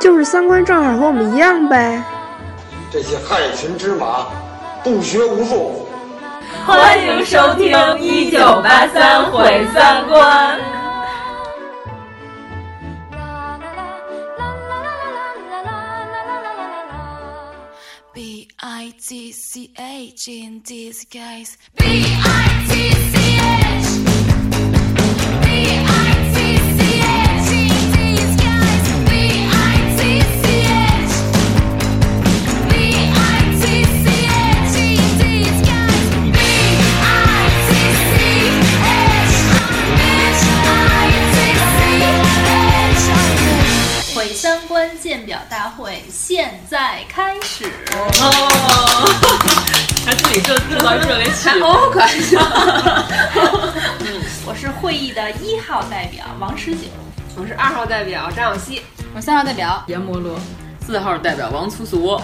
就是三观正好和我们一样呗。这些害群之马，不学无术。欢迎收听《一九八三毁三观》。B I T C H in disguise. B I T 表大会现在开始。哦，还自己制制造热烈气氛，哦，可爱笑。嗯，我是会议的一号代表王十九，我是二号代表张小希，我是三号代表阎摩罗，四号代表王粗俗。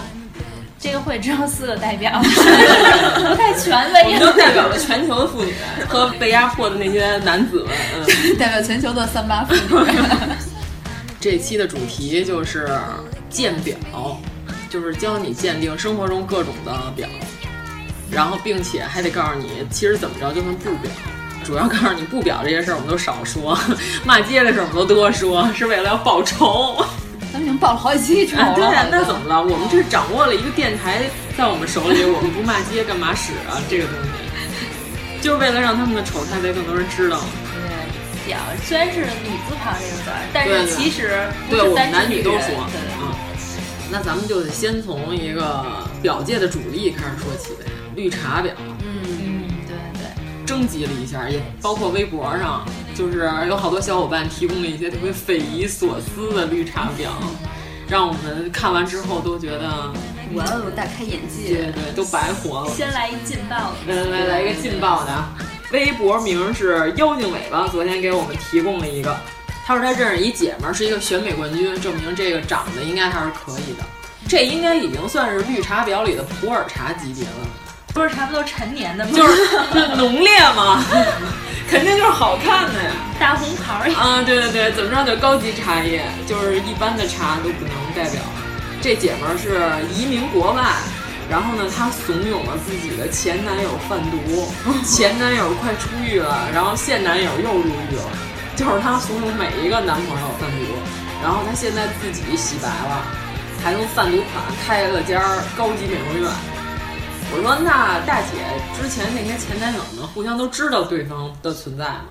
这个会只有四个代表，不太权威。我们都代表了全球的妇女和被压迫的那些男子们，嗯、代表全球的三八妇女。这期的主题就是鉴表，就是教你鉴定生活中各种的表，然后并且还得告诉你，其实怎么着就算不表，主要告诉你不表这些事儿我们都少说，骂街的事儿我们都多说，是为了要报仇。咱们已经报了好几期仇了、啊，对呀，那怎么了？我们这掌握了一个电台在我们手里，我们不骂街干嘛使啊？这个东西，就是为了让他们的丑态被更多人知道。表虽然是女字旁这个字儿，但是其实对我们男女都说。对那咱们就得先从一个表界的主力开始说起呗，绿茶婊。嗯，对对。征集了一下，也包括微博上，就是有好多小伙伴提供了一些特别匪夷所思的绿茶婊，让我们看完之后都觉得哇哦，大开眼界。对对，都白活了。先来一劲爆的，来来来一个劲爆的。微博名是妖精尾巴，昨天给我们提供了一个，他说他认识一姐们儿是一个选美冠军，证明这个长得应该还是可以的，这应该已经算是绿茶婊里的普洱茶级别了。不是茶不多陈年的吗？就是浓烈吗，肯定就是好看的呀，大红袍儿啊，对对对，怎么着就高级茶叶，就是一般的茶都不能代表。这姐们儿是移民国外。然后呢，她怂恿了自己的前男友贩毒，前男友快出狱了，然后现男友又入狱了，就是她怂恿每一个男朋友贩毒，然后她现在自己洗白了，还用贩毒款开了家高级美容院。我说，那大姐之前那些前男友们互相都知道对方的存在吗？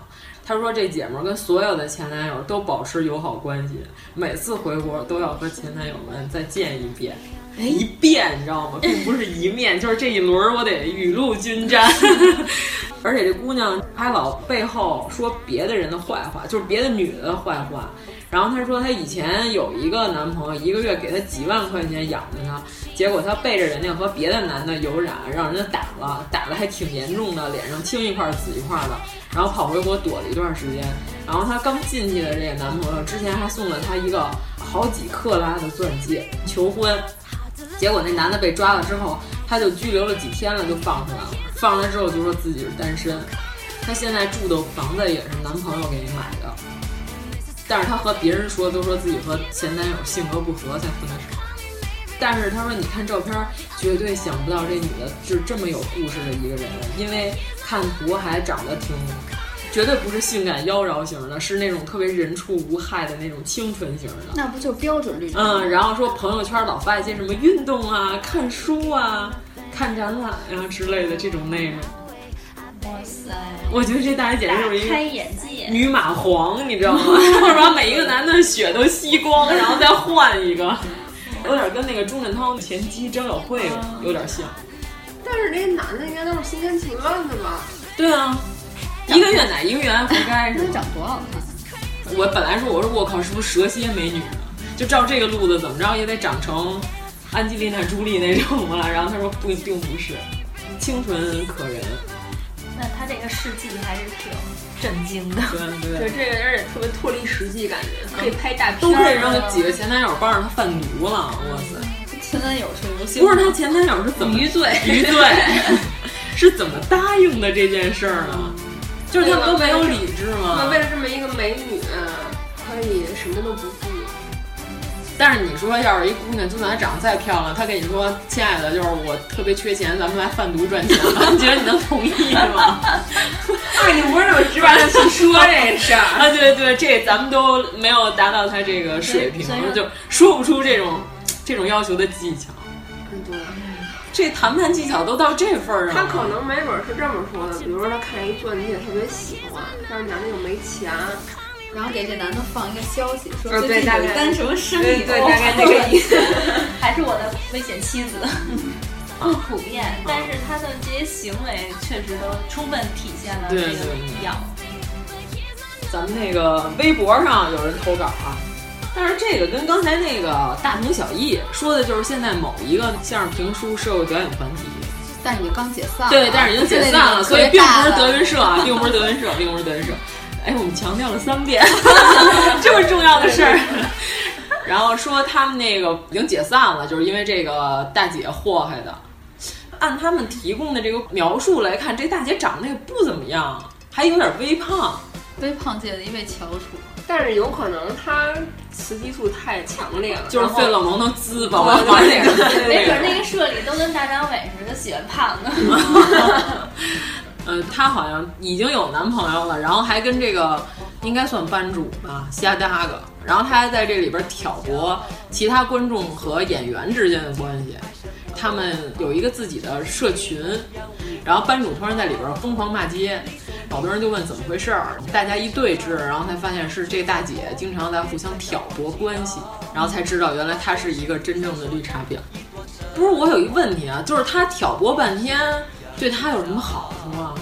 她说这姐们跟所有的前男友都保持友好关系，每次回国都要和前男友们再见一遍。一遍你知道吗？并不是一面，就是这一轮我得雨露均沾。而且这姑娘还老背后说别的人的坏话，就是别的女的坏话。然后她说她以前有一个男朋友，一个月给她几万块钱养着她，结果她背着人家和别的男的有染，让人家打了，打的还挺严重的，脸上青一块紫一块的，然后跑回国躲了一段时间。然后她刚进去的这个男朋友之前还送了她一个好几克拉的钻戒求婚。结果那男的被抓了之后，他就拘留了几天了，就放出来了。放出来之后就说自己是单身，他现在住的房子也是男朋友给买的，但是他和别人说都说自己和前男友性格不合才分的手。但是他说你看照片，绝对想不到这女的是这么有故事的一个人，因为看图还长得挺。绝对不是性感妖娆型的，是那种特别人畜无害的那种清纯型的。那不就标准绿茶？嗯，然后说朋友圈老发一些什么运动啊、看书啊、看展览啊之类的这种内容。哇塞！我觉得这大姐简直就是一个开眼界女马皇，你知道吗？把每一个男的血都吸光，然后再换一个，有点跟那个钟镇涛前妻张小慧有点像。但是那些男的应该都是心甘情愿的吧？对啊。一个月奶一个月活该是？长多好看！我本来说我说我靠，是不是蛇蝎美女？就照这个路子，怎么着也得长成安吉丽娜·朱莉那种了。然后他说不，并不是，清纯可人。那他这个事迹还是挺震惊的，对对，这个而且特别脱离实际，感觉可以拍大片，都可以让几个前男友帮着他贩毒了，哇塞！前男友是游戏，不是他前男友是怎么余罪？余罪 是怎么答应的这件事儿呢？就是他们都没有理智吗？为了这么一个美女，可以什么都不顾。但是你说，要是一姑娘，就算她长得再漂亮，她跟你说：“亲爱的，就是我特别缺钱，咱们来贩毒赚钱吧。”你觉得你能同意吗？哎，你不是那么直白的去说这事儿 啊？对对，这咱们都没有达到他这个水平，就说不出这种这种要求的技巧。对，这谈判技巧都到这份儿上。他可能没准是这么说的，比如说他看一钻戒特别喜欢，但是男的又没钱。然后给这男的放一个消息，说最近有一单什么生意，对，大概这个意思。还是我的危险妻子，不普遍，但是他的这些行为确实都充分体现了这个必要。咱们那个微博上有人投稿啊，但是这个跟刚才那个大同小异，说的就是现在某一个相声评书社会表演团体。但是已经刚解散了，对，但是已经解散了，所以并不是德云社啊，并不是德云社，并不是德云社。哎，我们强调了三遍 这么重要的事儿，然后说他们那个已经解散了，就是因为这个大姐祸害的。按他们提供的这个描述来看，这大姐长得也不怎么样，还有点微胖，微胖界的一位翘楚。但是有可能他雌激素太强烈了，就是费了蒙能滋吧，往往那个。没准那个社里都跟大张伟似的，喜欢胖的。呃，她好像已经有男朋友了，然后还跟这个应该算班主吧瞎搭个，然后她还在这里边挑拨其他观众和演员之间的关系。他们有一个自己的社群，然后班主突然在里边疯狂骂街，好多人就问怎么回事儿，大家一对峙，然后才发现是这大姐经常在互相挑拨关系，然后才知道原来她是一个真正的绿茶婊。不是我有一问题啊，就是她挑拨半天。对她有什么好处吗？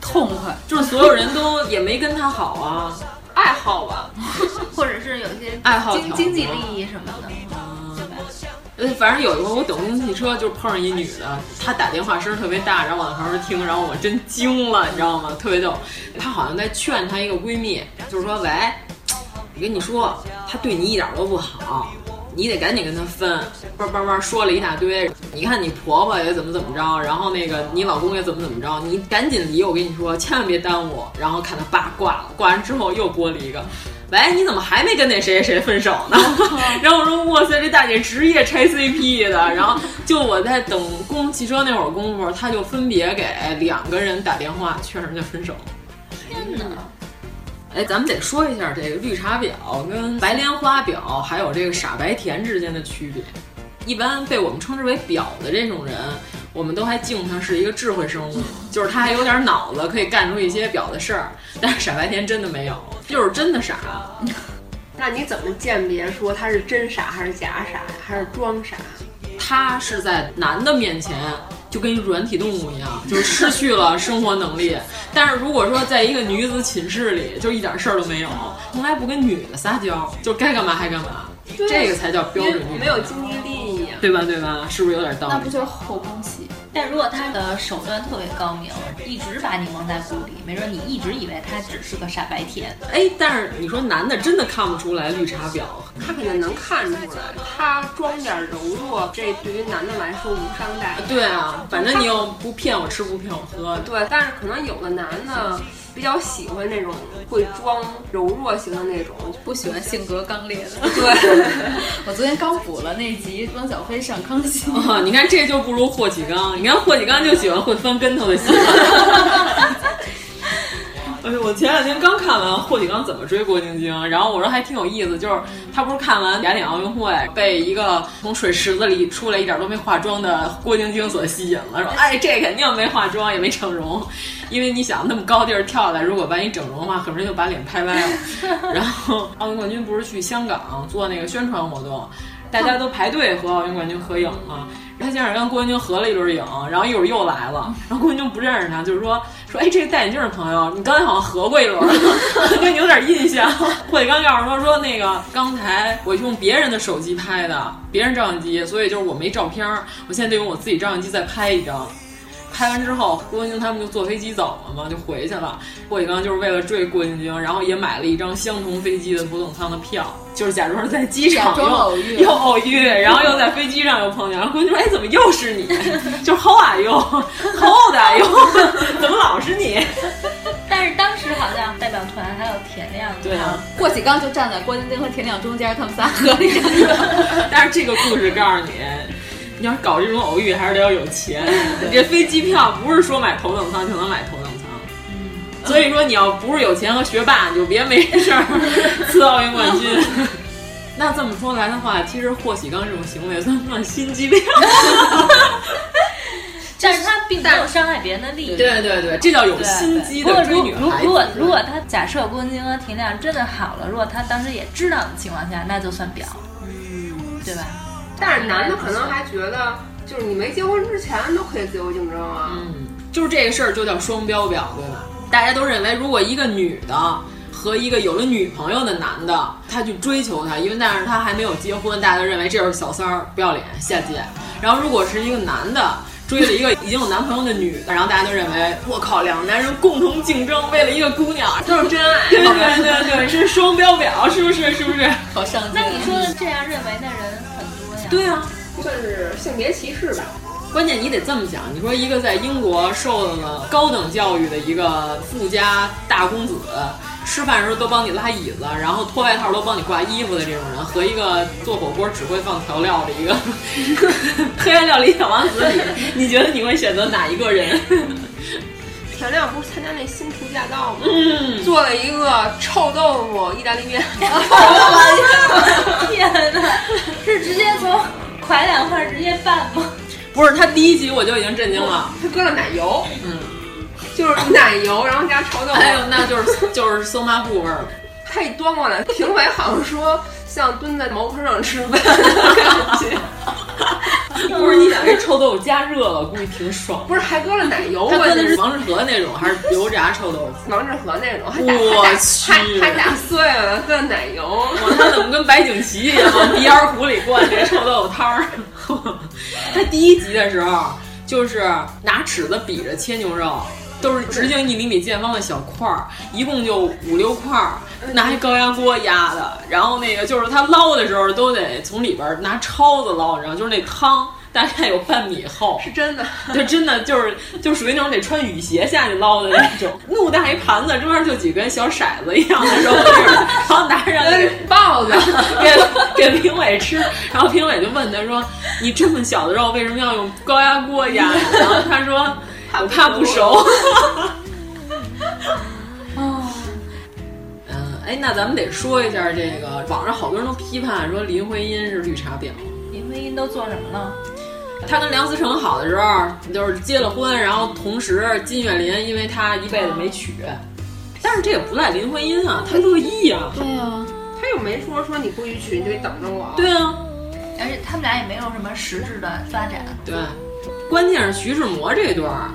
痛快，就是所有人都 也没跟她好啊，爱好吧，或者是有一些爱好经经济利益什么的？反正有一回我等公共汽车，就碰上一女的，她打电话声特别大，然后我在旁边听，然后我真惊了，你知道吗？特别逗。她好像在劝她一个闺蜜，就是说，喂，我跟你说，他对你一点都不好。你得赶紧跟他分，叭叭叭说了一大堆。你看你婆婆也怎么怎么着，然后那个你老公也怎么怎么着，你赶紧离，我跟你说，千万别耽误。然后看他爸挂了，挂完之后又拨了一个，喂，你怎么还没跟那谁谁分手呢？然后我说，哇塞，这大姐职业拆 CP 的。然后就我在等公共汽车那会儿功夫，她就分别给两个人打电话劝人家分手。天哪！哎，咱们得说一下这个绿茶婊跟白莲花婊，还有这个傻白甜之间的区别。一般被我们称之为婊的这种人，我们都还敬他是一个智慧生物，就是他还有点脑子，可以干出一些婊的事儿。但是傻白甜真的没有，就是真的傻。那你怎么鉴别说他是真傻还是假傻还是装傻？他是在男的面前就跟软体动物一样，就失去了生活能力。但是如果说在一个女子寝室里，就一点事儿都没有，从来不跟女的撒娇，就该干嘛还干嘛，这个才叫标准女。没有经济利益，对吧？对吧？是不是有点道理？那不就是后宫戏？但如果他的手段特别高明，一直把你蒙在鼓里，没准你一直以为他只是个傻白甜。哎，但是你说男的真的看不出来绿茶婊，他肯定能看出来，他装点柔弱，这对于男的来说无伤大雅。对啊，反正你又不骗我吃，不骗我喝。对，但是可能有的男的比较喜欢那种会装柔弱型的那种，不喜欢性格刚烈的。对，我昨天刚补了那集汪小菲上康熙。哦，你看这就不如霍启刚。你看霍启刚就喜欢会翻跟头的戏。哎呦，我前两天刚看完霍启刚怎么追郭晶晶，然后我说还挺有意思，就是他不是看完雅典奥运会被一个从水池子里出来一点都没化妆的郭晶晶所吸引了，说哎这肯定没化妆也没整容，因为你想那么高地儿跳下来，如果万一整容的话，很容易就把脸拍歪了。然后奥运冠军不是去香港做那个宣传活动，大家都排队和奥运冠军合影嘛。他先是跟郭晶晶合了一轮影，然后一会儿又来了，然后郭晶晶不认识他，就是说说：“哎，这个戴眼镜的朋友，你刚才好像合过一轮，对你有点印象。”霍启刚告诉说：“说那个刚才我用别人的手机拍的，别人照相机，所以就是我没照片，我现在得用我自己照相机再拍一张。”拍完之后，郭晶晶他们就坐飞机走了嘛，就回去了。霍启刚就是为了追郭晶晶，然后也买了一张相同飞机的头等舱的票，就是假装在机场又偶遇，又偶遇，然后又在飞机上又碰见。然后郭晶晶说：“哎，怎么又是你？就是 How are you？How old are you？怎么老是你？” 但是当时好像代表团还有田亮，对啊，霍启刚就站在郭晶晶和田亮中间，他们仨合影。但是这个故事告诉你。你要搞这种偶遇，还是得要有钱。这飞机票不是说买头等舱就能买头等舱，嗯，所以说你要不是有钱和学霸，你就别没事儿 呲奥运冠军。那这么说来的话，其实霍启刚这种行为算不算心机婊？但是他并没有伤害别人的利益。对对对，这叫有心机的追女孩子。如果如果他假设郭晶晶和田亮真的好了，如果他当时也知道的情况下，那就算婊，嗯，对吧？但是男的可能还觉得，就是你没结婚之前都可以自由竞争啊。嗯，就是这个事儿就叫双标表，对吧？大家都认为，如果一个女的和一个有了女朋友的男的，他去追求她，因为但是他还没有结婚，大家都认为这是小三儿，不要脸，下贱。然后如果是一个男的追了一个已经有男朋友的女的，然后大家都认为，我靠，两个男人共同竞争，为了一个姑娘，都是真爱。对对对对，是双标表，是不是？是不是？好上进。那你说这样认为的人？对啊，算是性别歧视吧。关键你得这么想，你说一个在英国受了高等教育的一个富家大公子，吃饭时候都帮你拉椅子，然后脱外套都帮你挂衣服的这种人，和一个做火锅只会放调料的一个 黑暗料理小王子里，你觉得你会选择哪一个人？田亮不是参加那新厨驾到吗？嗯，做了一个臭豆腐意大利面。天哪，是直接从快两块直接拌吗？不是，他第一集我就已经震惊了，他搁了奶油，嗯，就是奶油，然后加臭豆腐，哎呦，那就是就是松麻布味儿。他一端过来，评委好像说像蹲在茅坑上吃饭的感觉。不是你想这臭豆腐加热了，估计挺爽。不是还搁了奶油？他搁的是王致和那种，还是油炸臭豆腐？王致和那种，还我去，还打碎了，搁奶油。他怎么跟白景琦一样往鼻烟壶里灌这臭豆腐汤儿？他第一集的时候就是拿尺子比着切牛肉。都是直径一厘米见方的小块儿，一共就五六块儿，拿一高压锅压的。然后那个就是他捞的时候都得从里边拿抄子捞，然后就是那汤大概有半米厚，是真的，就真的就是就属于那种得穿雨鞋下去捞的那种。怒大一盘子，中间就几根小骰子一样的肉粒，然后拿上那个棒子 给给评委吃。然后评委就问他说：“你这么小的肉为什么要用高压锅压？”然后他说。我怕不熟。哦，嗯，哎，那咱们得说一下这个，网上好多人都批判说林徽因是绿茶婊。林徽因都做什么了？她跟梁思成好的时候，就是结了婚，然后同时金岳霖因为她一辈子没娶，但是这也不赖林徽因啊，她乐意啊。对啊，她又没说说你不许娶，你就得等着我。对啊，而且他们俩也没有什么实质的发展。对，关键是徐志摩这段儿。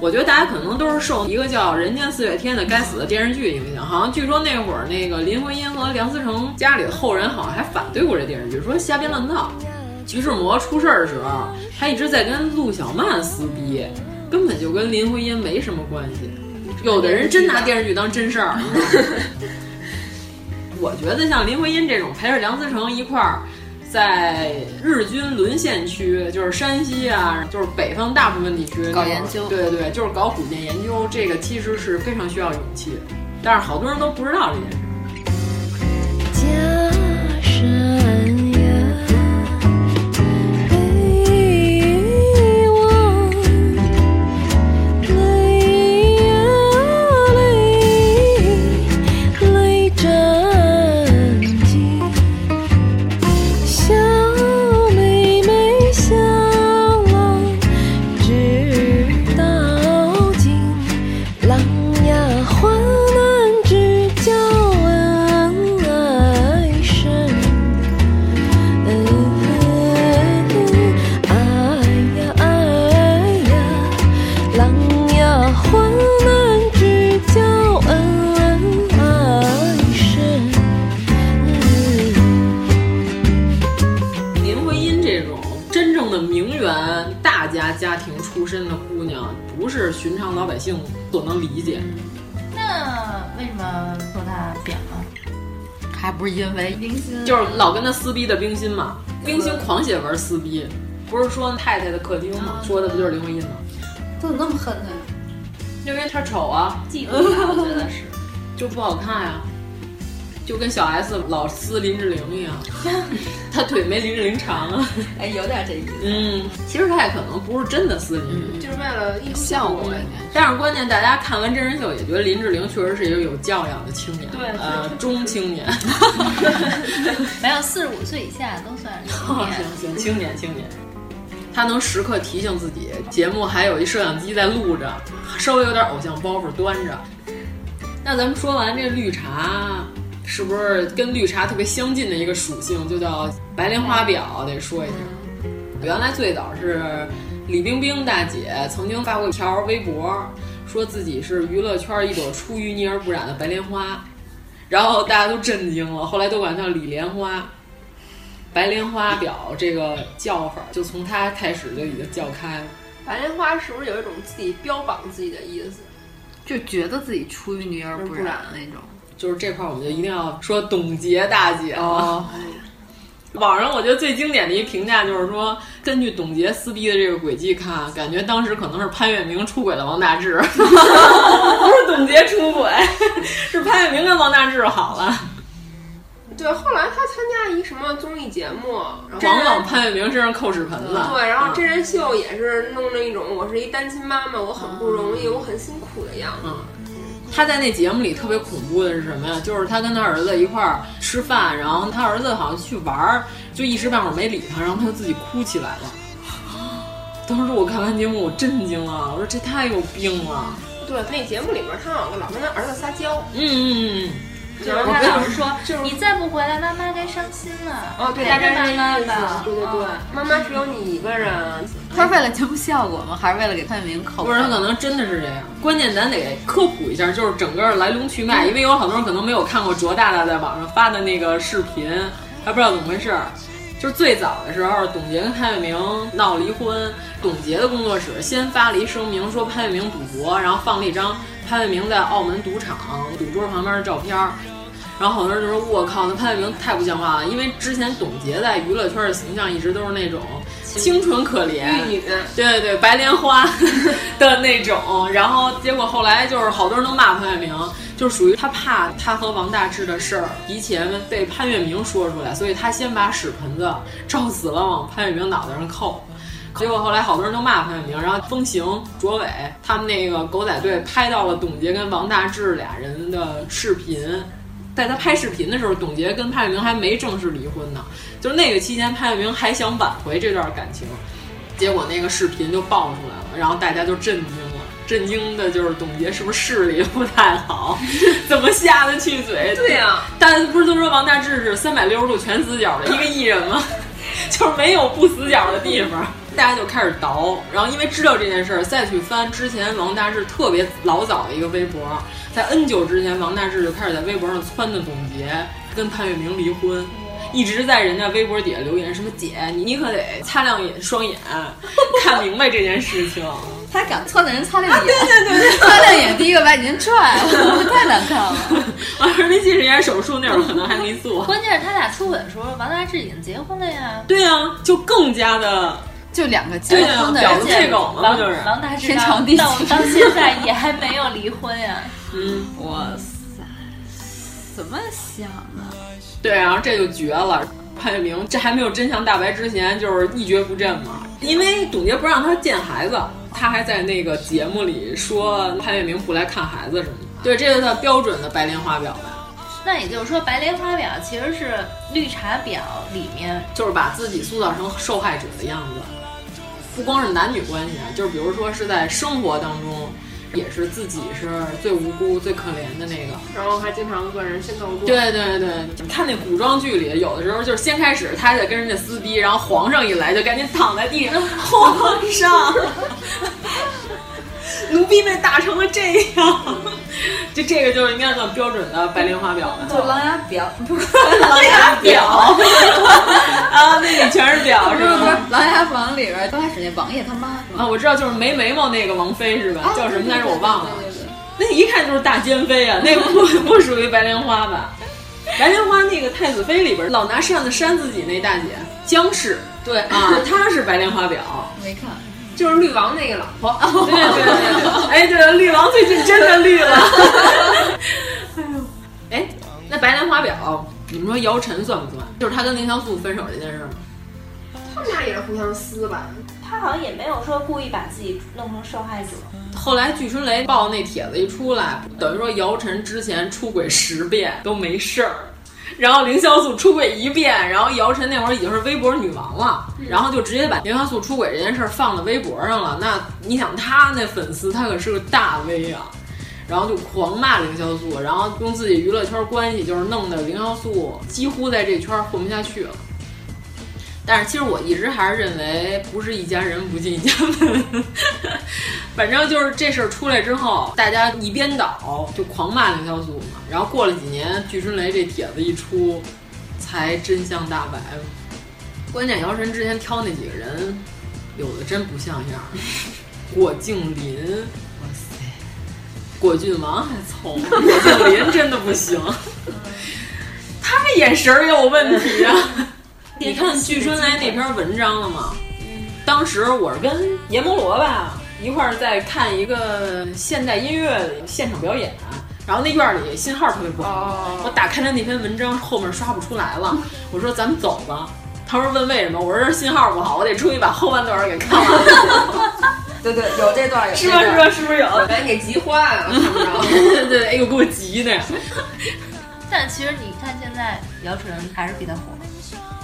我觉得大家可能都是受一个叫《人间四月天》的该死的电视剧影响，好像据说那会儿那个林徽因和梁思成家里的后人好像还反对过这电视剧，说瞎编乱造。徐志摩出事儿的时候，他一直在跟陆小曼撕逼，根本就跟林徽因没什么关系。有的人真拿电视剧当真事儿。我觉得像林徽因这种陪着梁思成一块儿。在日军沦陷区，就是山西啊，就是北方大部分地区搞研究，对对，就是搞古建研究，这个其实是非常需要勇气的，但是好多人都不知道这件事。身的姑娘，不是寻常老百姓所能理解。那为什么说她扁了？还不是因为冰心，就是老跟他撕逼的冰心嘛。冰心狂写文撕逼，不是说太太的客厅吗？说的不就是林徽因吗？怎么那么恨他？因为他丑啊，嫉妒吧，我觉得是，就不好看呀、就跟小 S 老撕林志玲一样，他腿没林志玲长啊。哎，有点这意思。嗯，其实他也可能不是真的撕林志玲，就是为了艺术效果。但是关键，大家看完真人秀也觉得林志玲确实是一个有教养的青年，对呃，中青年。没有四十五岁以下都算是青哦，年。行行，青年青年。他能时刻提醒自己，节目还有一摄像机在录着，稍微有点偶像包袱端着。那咱们说完这绿茶，是不是跟绿茶特别相近的一个属性，就叫白莲花表？得说一下，原来最早是李冰冰大姐曾经发过一条微博，说自己是娱乐圈一朵出淤泥而不染的白莲花，然后大家都震惊了，后来都管她叫李莲花。白莲花表这个叫法，就从她开始就已经叫开了。白莲花是不是有一种自己标榜自己的意思？就觉得自己出淤泥而不染那种。就是这块，我们就一定要说董洁大姐哦。网上我觉得最经典的一评价就是说，根据董洁撕逼的这个轨迹看，感觉当时可能是潘粤明出轨了王大治，不是董洁出轨，是潘粤明跟王大治好了。对，后来他参加一什么综艺节目，往往潘粤明身上扣屎盆子。对，然后真人秀也是弄着一种我是一单亲妈妈，我很不容易，我很辛苦的样子。嗯他在那节目里特别恐怖的是什么呀？就是他跟他儿子一块儿吃饭，然后他儿子好像去玩儿，就一时半会儿没理他，然后他就自己哭起来了。当时我看完节目，我震惊了，我说这太有病了。对，那节目里面他好像老跟他儿子撒娇。嗯嗯嗯。就是他老是说，你再不回来，妈妈该伤心了。哦，对，大概是妈妈吧。对对对，妈妈只有你一个人。他是为了节目效果吗？还是为了给潘粤明扣？不是，他可能真的是这样。关键咱得科普一下，就是整个来龙去脉，因为有好多人可能没有看过卓大大在网上发的那个视频，还不知道怎么回事。就是最早的时候，董洁跟潘粤明闹离婚，董洁的工作室先发了一声明，说潘粤明赌博，然后放了一张潘粤明在澳门赌场赌桌旁边的照片。然后好多人就说：“我靠，那潘粤明太不像话了！因为之前董洁在娱乐圈的形象一直都是那种清纯可怜、玉女，对对对，白莲花 的那种。然后结果后来就是好多人都骂潘粤明，就属于他怕他和王大治的事儿提前被潘粤明说出来，所以他先把屎盆子照死了往潘粤明脑袋上扣。结果后来好多人都骂潘粤明，然后风行、卓伟他们那个狗仔队拍到了董洁跟王大治俩人的视频。”在他拍视频的时候，董洁跟潘粤明还没正式离婚呢。就是那个期间，潘粤明还想挽回这段感情，结果那个视频就爆出来了，然后大家就震惊了。震惊的就是董洁是不是视力不太好，怎么下得去嘴？对呀、啊，大家不是都说王大治是三百六十度全死角的一个艺人吗？就是没有不死角的地方。大家就开始倒，然后因为知道这件事儿，再去翻之前王大治特别老早的一个微博，在 N 久之前，王大治就开始在微博上撺掇董洁跟潘粤明离婚，一直在人家微博底下留言什么“姐，你你可得擦亮眼双眼，看明白这件事情。”他敢撺的人擦亮眼，对对对对，擦亮眼第一个把您踹了，太难看了。完事儿那近视眼手术那会儿可能还没做，关键是他俩出轨的时候，王大治已经结婚了呀。对啊，就更加的。就两个结婚的人，表配狗嘛，就是王大治天长地久，到现在也还没有离婚呀。嗯，哇塞，怎么想的？对，然后这就绝了。潘粤明这还没有真相大白之前，就是一蹶不振嘛。因为董洁不让他见孩子，他还在那个节目里说潘粤明不来看孩子什么的。对，这是他标准的白莲花表吧。那也就是说，白莲花表其实是绿茶婊里面，就是把自己塑造成受害者的样子。不光是男女关系啊，就是比如说是在生活当中，也是自己是最无辜、最可怜的那个，然后还经常跟人先斗过。对对对，看那古装剧里，有的时候就是先开始他还在跟人家撕逼，然后皇上一来就赶紧躺在地上，皇上，奴婢被打成了这样，就这个就是应该算标准的白莲花婊了。就狼牙婊，不是琅琊婊 啊，那里全是婊是不是不是琅琊榜》里边刚开始那王爷他妈啊，我知道，就是没眉毛那个王妃是吧？啊、叫什么来着？我忘了。那一看就是大奸妃啊，那不不属于白莲花吧？白莲花那个太子妃里边老拿扇子扇自己那大姐姜氏，对啊，她是白莲花表，没看。就是绿王那个老婆，对对对，哎，对，绿王最近真的绿了。哎呦，哎，那白莲花表，你们说姚晨算不算？就是他跟凌潇肃分手这件事吗？他们俩也是互相撕吧？他好像也没有说故意把自己弄成受害者。后来据春雷爆那帖子一出来，等于说姚晨之前出轨十遍都没事儿。然后凌潇肃出轨一遍，然后姚晨那会儿已经是微博女王了，然后就直接把凌潇肃出轨这件事放到微博上了。那你想他那粉丝，他可是个大 V 啊，然后就狂骂凌潇肃，然后用自己娱乐圈关系，就是弄得凌潇肃几乎在这圈混不下去了。但是其实我一直还是认为不是一家人不进一家门，反正就是这事儿出来之后，大家一边倒就狂骂凌潇肃嘛。然后过了几年，巨春雷这帖子一出，才真相大白了。关键姚晨之前挑那几个人，有的真不像样。郭敬林，哇塞，果郡王还凑合，郭敬林真的不行，他眼神儿有问题啊。你看据春来那篇文章了吗？当时我是跟阎摩罗吧一块儿在看一个现代音乐现场表演，然后那院里信号特别不好，我打开他那篇文章后面刷不出来了，我说咱们走吧。他说问为什么？我说信号不好，我得出去把后半段给看完了。对对，有这段有是吧？是吧？是不是有？把人给急坏了，看不着。对对，哎呦，给我急的。但其实你看现在姚晨还是比他火。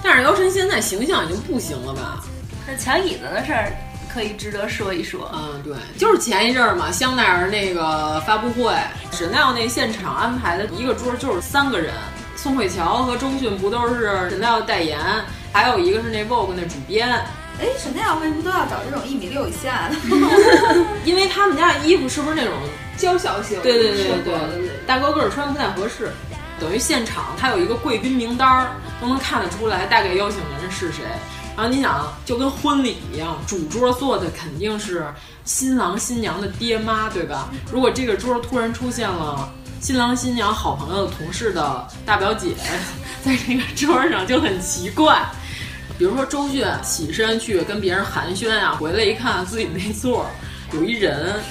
但是姚晨现在形象已经不行了吧？那抢椅子的事儿可以值得说一说。嗯，对，就是前一阵儿嘛，香奈儿那个发布会，Chanel 那现场安排的一个桌就是三个人，宋慧乔和周迅不都是 Chanel 代言，还有一个是那 Vogue 那主编。哎，Chanel 为什么都要找这种一米六以下的？因为他们家的衣服是不是那种娇小型？对对对对对，大高个儿穿不太合适。等于现场他有一个贵宾名单儿，都能看得出来大概邀请人是谁。然后你想，就跟婚礼一样，主桌坐的肯定是新郎新娘的爹妈，对吧？如果这个桌突然出现了新郎新娘好朋友的同事的大表姐，在这个桌上就很奇怪。比如说周迅起身去跟别人寒暄啊，回来一看自己那座有一人。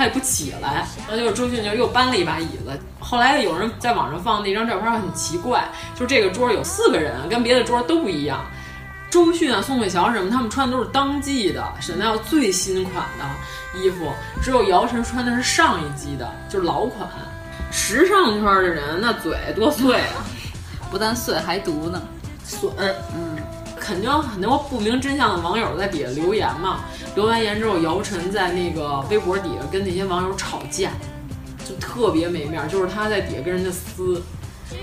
他也不起来，然后就是周迅就又搬了一把椅子。后来有人在网上放那张照片，很奇怪，就这个桌有四个人，跟别的桌都不一样。周迅啊、宋慧乔什么，他们穿的都是当季的，Chanel 最新款的衣服，只有姚晨穿的是上一季的，就是老款。时尚圈的人那嘴多碎啊，不但碎还毒呢，损。嗯。肯定很多不明真相的网友在底下留言嘛，留完言之后，姚晨在那个微博底下跟那些网友吵架，就特别没面儿，就是他在底下跟人家撕。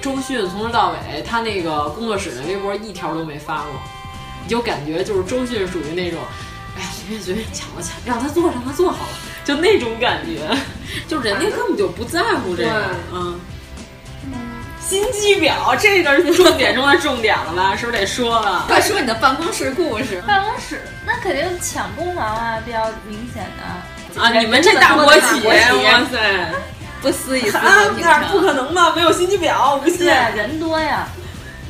周迅从头到尾，他那个工作室的微博一条都没发过，你就感觉就是周迅属于那种，哎呀随便随便抢了抢，让他做让他做好了，就那种感觉，就人家根本就不在乎这个，嗯。心机婊，这个是重点中的重点了吧？是不是得说了？快说你的办公室故事。办公室那肯定抢功劳啊，比较明显的啊！你们这大国企，哇塞，不思议，啊，那不可能吧？没有心机婊，我不信。人多呀，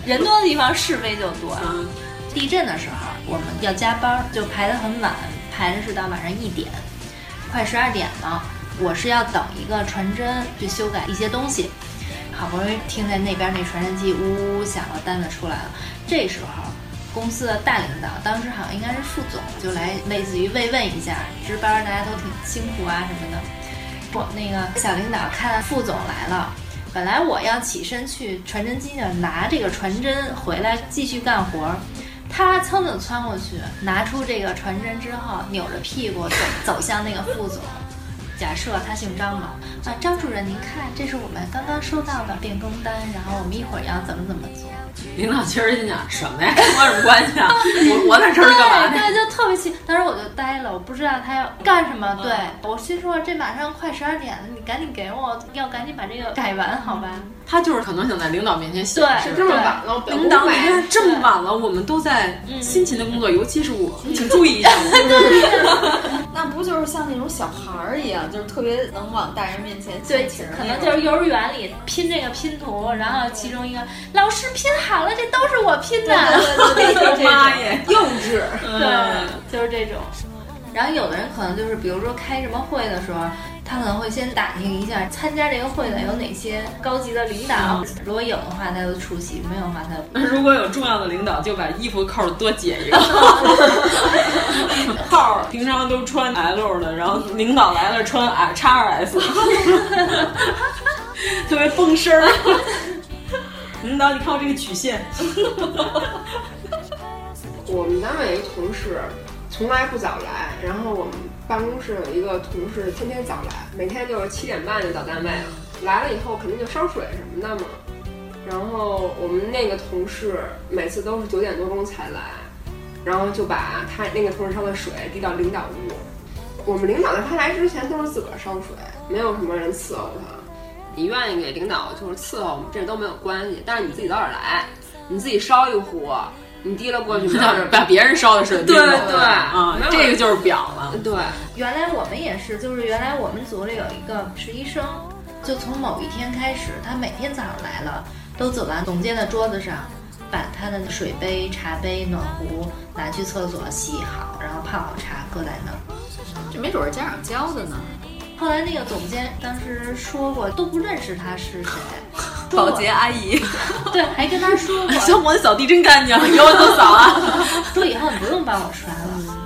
人多的地方是非就多。嗯，地震的时候我们要加班，就排得很晚，排的是到晚上一点，快十二点了。我是要等一个传真去修改一些东西。好不容易听见那边那传真机呜呜响了，单子出来了。这时候，公司的大领导，当时好像应该是副总，就来类似于慰问一下，值班大家都挺辛苦啊什么的。不，那个小领导看副总来了，本来我要起身去传真机那拿这个传真回来继续干活，他噌的窜过去，拿出这个传真之后，扭着屁股走走向那个副总。假设他姓张嘛，啊，张主任，您看，这是我们刚刚收到的变更单，然后我们一会儿要怎么怎么做。领导其实心想什么呀，跟我有什么关系啊？我我在这儿干嘛？对，就特别气。当时我就呆了，我不知道他要干什么。对我心说，这马上快十二点了，你赶紧给我，要赶紧把这个改完，好吧？他就是可能想在领导面前显示，是这么晚了，领导你看这么晚了，我们都在辛勤的工作，尤其是我，请注意一下。我。那不就是像那种小孩儿一样，就是特别能往大人面前对情，可能就是幼儿园里拼这个拼图，然后其中一个老师拼好了，这都是我拼的，对对对，妈耶，幼稚，对，就是这种。然后有的人可能就是，比如说开什么会的时候，他可能会先打听一下参加这个会的有哪些高级的领导，如果有的话他就出席，没有的话他如果有重要的领导，就把衣服扣多解一个 号，平常都穿 L 的，然后领导来了穿 X 二 S，特别风声儿。领导，你看我这个曲线。我们单位一个同事。从来不早来，然后我们办公室有一个同事天天早来，每天就是七点半就到单位了。来了以后肯定就烧水什么的嘛。然后我们那个同事每次都是九点多钟才来，然后就把他那个同事烧的水递到领导屋。我们领导在他来之前都是自个儿烧水，没有什么人伺候他。你愿意给领导就是伺候，这都没有关系。但是你自己早点来，你自己烧一壶。你提了过去，把别人烧的水对对啊，这个就是表了。对，原来我们也是，就是原来我们组里有一个实习生，就从某一天开始，他每天早上来了，都走到总监的桌子上，把他的水杯、茶杯、暖壶拿去厕所洗好，然后泡好茶搁在那儿。这没准是家长教的呢。后来那个总监当时说过，都不认识他是谁。保洁阿姨，对，还跟他说过，小伙子扫地真干净，以后都扫啊。说以后你不用帮我刷了，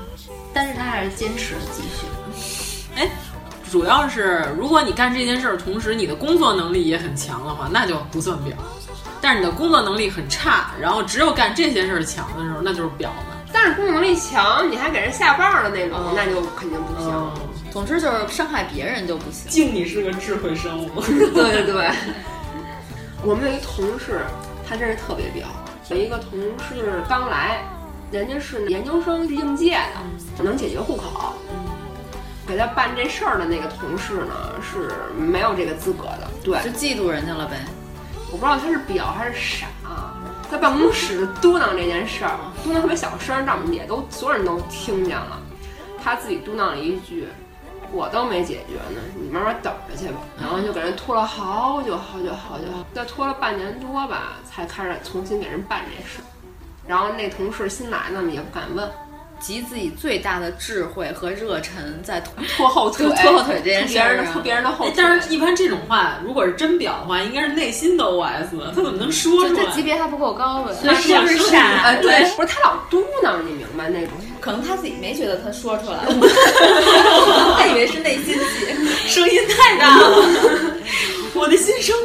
但是他还是坚持继续。哎，主要是如果你干这件事儿，同时你的工作能力也很强的话，那就不算表。但是你的工作能力很差，然后只有干这些事儿强的时候，那就是婊了。但是工作能力强，你还给人下绊的那种，那就肯定不行。总之就是伤害别人就不行。敬你是个智慧生物。对对对。我们有一同事，他真是特别彪。有一个同事刚来，人家是研究生，是应届的，能解决户口。给他办这事儿的那个同事呢，是没有这个资格的。对，就嫉妒人家了呗。我不知道他是彪还是傻，在办公室嘟囔这件事儿，嘟囔特别小声，让我们也都所有人都听见了。他自己嘟囔了一句。我都没解决呢，你慢慢等着去吧。然后就给人拖了好久好久好久，再拖了半年多吧，才开始重新给人办这事。然后那同事新来的嘛，也不敢问，集自己最大的智慧和热忱在拖 拖后腿，拖后腿这件事儿，拖别人的后腿。但是，一般这种话，如果是真表的话，应该是内心的 OS，他怎么能说出来？他级别还不够高呗，所以是不是傻？对，不是他老嘟囔，你明白那种？可能他自己没觉得他说出来，他以为是内心戏，声音太大了，我的心声。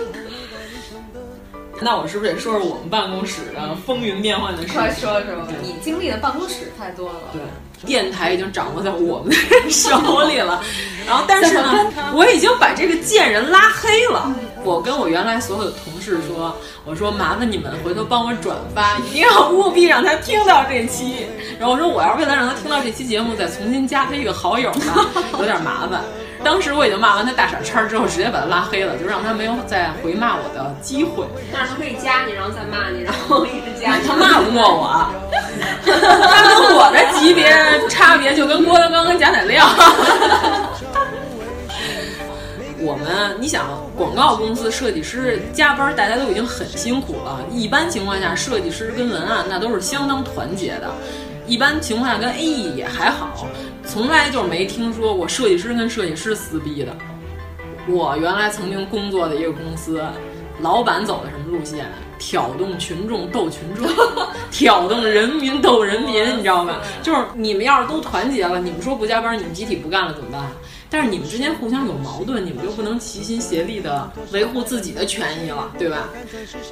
那我是不是得说说我们办公室的风云变幻的事？快说说，你经历的办公室太多了。对，电台已经掌握在我们的手里了。然后，但是呢，我已经把这个贱人拉黑了。我跟我原来所有的同事说，我说麻烦你们回头帮我转发，一定要务必让他听到这期。然后我说，我要为了让他听到这期节目，再重新加他一个好友呢，有点麻烦。当时我已经骂完他大傻叉之后，直接把他拉黑了，就让他没有再回骂我的机会。但是他可以加你，然后再骂你，然后一直加你。他骂不过我，他跟我的级别差别就跟郭德纲跟贾乃亮。我们，你想，广告公司设计师加班，大家都已经很辛苦了。一般情况下，设计师跟文案那都是相当团结的。一般情况下，跟 AE 也还好，从来就没听说过设计师跟设计师撕逼的。我原来曾经工作的一个公司，老板走的什么路线？挑动群众斗群众，挑动人民斗人民，你知道吗？就是你们要是都团结了，你们说不加班，你们集体不干了怎么办？但是你们之间互相有矛盾，你们就不能齐心协力的维护自己的权益了，对吧？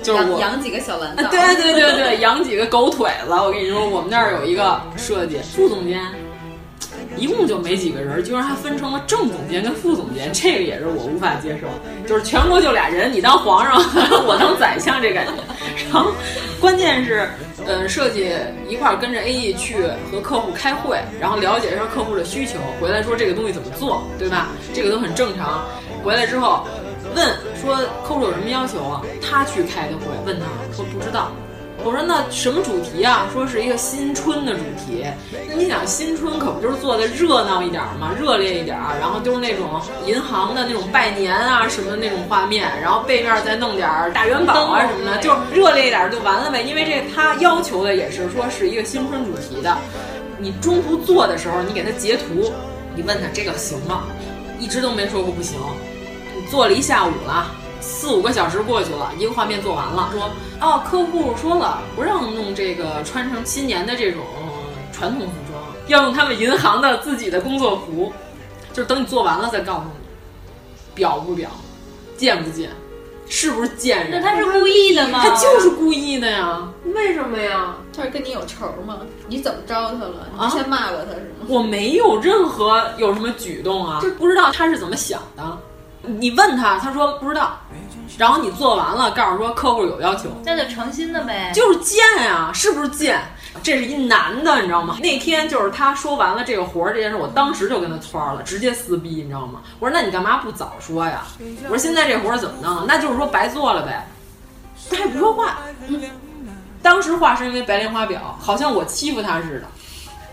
就是我养几个小蓝对对对对，养几个狗腿子。我跟你说，我们那儿有一个设计副总监，一共就没几个人，居然还分成了正总监跟副总监，这个也是我无法接受。就是全国就俩人，你当皇上，我当宰相，这感觉。然后关键是。嗯，设计一块儿跟着 AE 去和客户开会，然后了解一下客户的需求，回来说这个东西怎么做，对吧？这个都很正常。回来之后，问说客户有什么要求啊？他去开的会，问他说不知道。我说那什么主题啊？说是一个新春的主题。那你想新春可不就是做的热闹一点嘛？热烈一点，然后就是那种银行的那种拜年啊什么的那种画面，然后背面再弄点大元宝啊什么的，就热烈一点就完了呗。因为这他要求的也是说是一个新春主题的。你中途做的时候，你给他截图，你问他这个行吗？一直都没说过不行。你做了一下午了。四五个小时过去了，一个画面做完了，说哦，客户说了不让弄这个穿成新年的这种传统服装，要用他们银行的自己的工作服，就是等你做完了再告诉你，表不表，贱不贱，是不是贱人？那他是故意的吗？他就是故意的呀。为什么呀？他是跟你有仇吗？你怎么招他了？你之前骂过他是吗？我没有任何有什么举动啊，就不知道他是怎么想的。你问他，他说不知道，然后你做完了，告诉说客户有要求，那就诚心的呗，就是贱呀，是不是贱？这是一男的，你知道吗？那天就是他说完了这个活儿这件事，我当时就跟他蹿了，直接撕逼，你知道吗？我说那你干嘛不早说呀？我说现在这活儿怎么弄？那就是说白做了呗。他也不说话，嗯、当时话是因为白莲花表，好像我欺负他似的。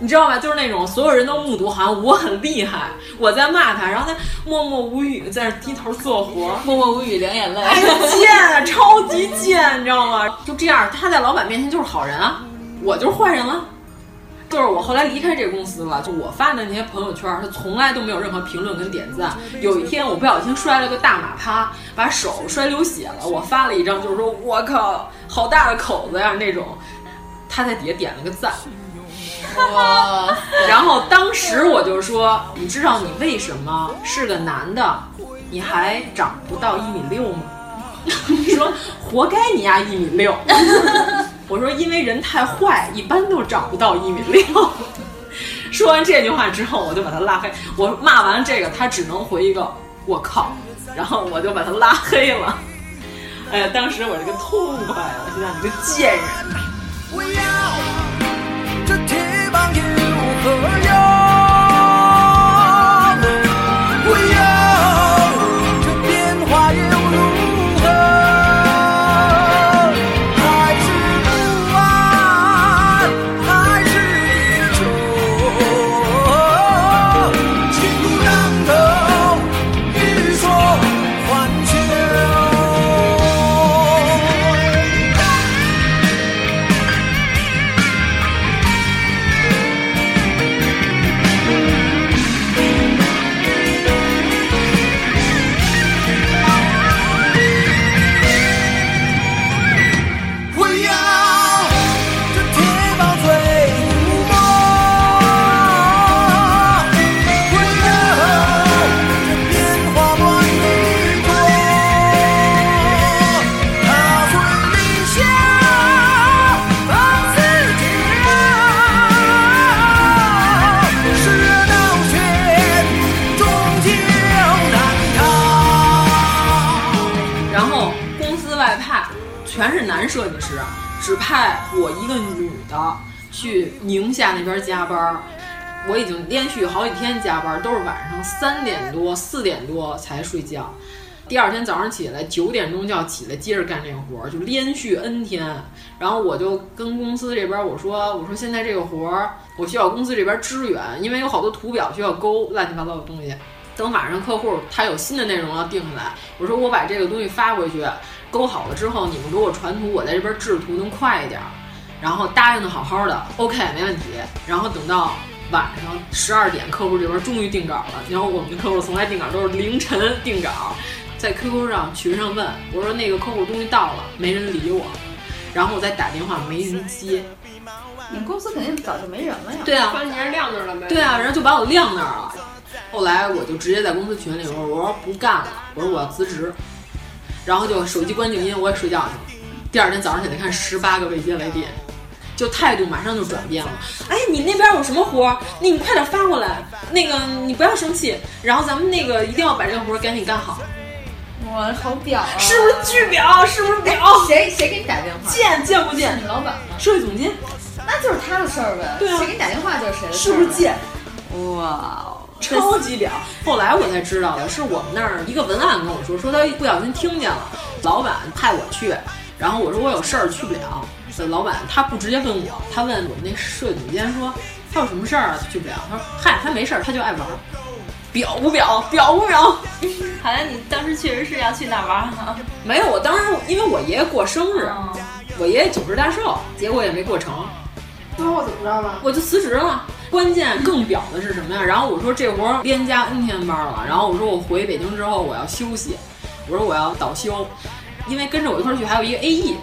你知道吧？就是那种所有人都目睹，好像我很厉害，我在骂他，然后他默默无语，在那低头做活，默默无语，两眼泪。贱，超级贱，你知道吗？就这样，他在老板面前就是好人啊，我就是坏人了。就是我后来离开这个公司了，就我发的那些朋友圈，他从来都没有任何评论跟点赞。有一天我不小心摔了个大马趴，把手摔流血了，我发了一张，就是说我靠，好大的口子呀那种，他在底下点了个赞。哇！然后当时我就说，你知道你为什么是个男的，你还长不到一米六吗？说活该你丫一米六。我说因为人太坏，一般都长不到一米六。说完这句话之后，我就把他拉黑。我骂完这个，他只能回一个我靠，然后我就把他拉黑了。哎呀，当时我这个痛快啊！我心想你个贱人。我要这铁棒又如三点多、四点多才睡觉。第二天早上起来九点钟就要起来接着干这个活儿，就连续 N 天。然后我就跟公司这边我说：“我说现在这个活儿我需要公司这边支援，因为有好多图表需要勾，乱七八糟的东西。等晚上客户他有新的内容要定下来，我说我把这个东西发回去，勾好了之后你们给我传图，我在这边制图能快一点。然后答应的好好的，OK 没问题。然后等到晚上十二点，客户这边终于定稿了。然后我们的客户从来定稿都是凌晨定稿，在 QQ 上群上问我说那个客户东西到了，没人理我。然后我再打电话没人接。你们公司肯定早就没人了呀。对啊，把你人晾那儿了呗。对啊，然后就把我晾那儿了。后来我就直接在公司群里我说我说不干了，我说我要辞职，然后就手机关静音，我也睡觉去了。第二天早上起来看十八个未接来电，就态度马上就转变了。哎，你那边有什么活儿？那你快点发过来。那个你不要生气，然后咱们那个一定要把这个活儿赶紧干好。哇，好表啊！是不是巨表？是不是表？谁谁给你打电话？贱贱不贱？你老板吗？设计总监。那就是他的事儿呗。对啊。谁给你打电话就是谁的事是不是贱？哇，超级表。后来我才知道的是，我们那儿一个文案跟我说，说他不小心听见了，老板派我去，然后我说我有事儿去不了。老板他不直接问我，他问我们那摄影监说他有什么事儿啊，去不了。他说嗨，他没事儿，他就爱玩。表不表，表不表。好像你当时确实是要去那玩啊？没有，我当时因为我爷爷过生日，哦、我爷爷九十大寿，结果也没过成。最后怎么着了？我就辞职了。关键更表的是什么呀？然后我说这活儿连加 N 天班了，然后我说我回北京之后我要休息，我说我要倒休，因为跟着我一块儿去还有一个 AE，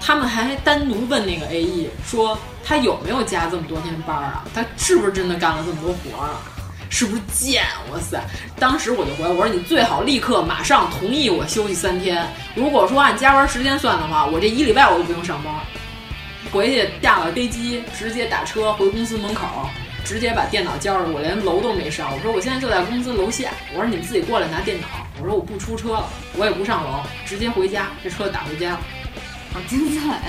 他们还单独问那个 AE 说他有没有加这么多天班啊？他是不是真的干了这么多活啊？是不是贱？哇塞！当时我就回我说你最好立刻马上同意我休息三天。如果说按加班时间算的话，我这一礼拜我都不用上班。回去下了飞机，直接打车回公司门口，直接把电脑交着，我连楼都没上。我说我现在就在公司楼下，我说你们自己过来拿电脑。我说我不出车了，我也不上楼，直接回家，这车打回家。好精彩啊！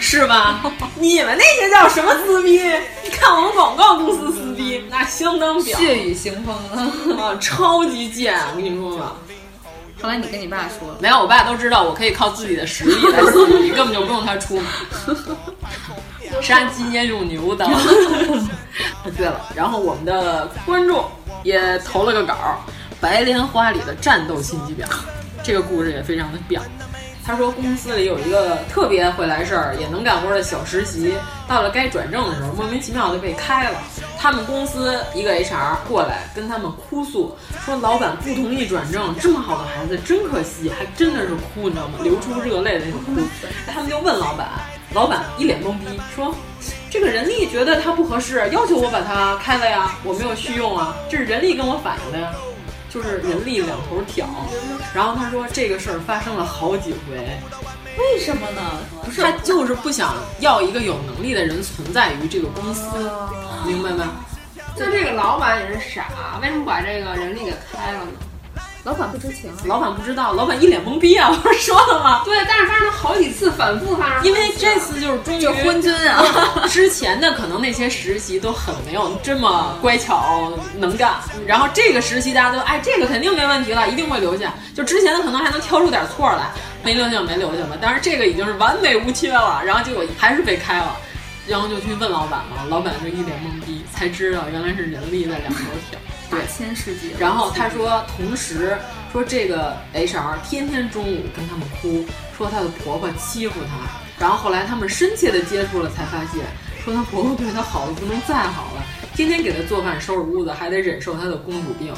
是吧？你们那些叫什么撕逼？你看我们广告公司撕逼，那相当表，血雨腥风啊，超级贱！我跟你说吧。后来你跟你爸说，没有，我爸都知道我可以靠自己的实力来撕逼，根本就不用他出马。杀鸡焉用牛刀？对了，然后我们的观众也投了个稿，《白莲花里的战斗心机婊》，这个故事也非常的婊。他说公司里有一个特别会来事儿也能干活的小实习，到了该转正的时候，莫名其妙的被开了。他们公司一个 HR 过来跟他们哭诉，说老板不同意转正，这么好的孩子真可惜，还真的是哭，你知道吗？流出热泪的那种哭。他们就问老板，老板一脸懵逼，说这个人力觉得他不合适，要求我把他开了呀，我没有续用啊，这是人力跟我反映的呀。就是人力两头挑，然后他说这个事儿发生了好几回，为什么呢？不是他就是不想要一个有能力的人存在于这个公司，明白吗？就这个老板也是傻，为什么把这个人力给开了呢？老板不知情，老板不知道，老板一脸懵逼啊！我不是说了吗？对，但是发生了好几次，反复发生。因为这次就是终于就昏君啊！之前的可能那些实习都很没有这么乖巧能干，然后这个实习大家都哎这个肯定没问题了，一定会留下。就之前的可能还能挑出点错来，没留下就没留下吧。但是这个已经是完美无缺了，然后结果还是被开了，然后就去问老板嘛，老板就一脸懵逼，才知道原来是人力在两头挑。大千世界。然后他说，同时说这个 HR 天天中午跟他们哭，说她的婆婆欺负她。然后后来他们深切的接触了，才发现说她婆婆对她好的不能再好了，天天给她做饭、收拾屋子，还得忍受她的公主病。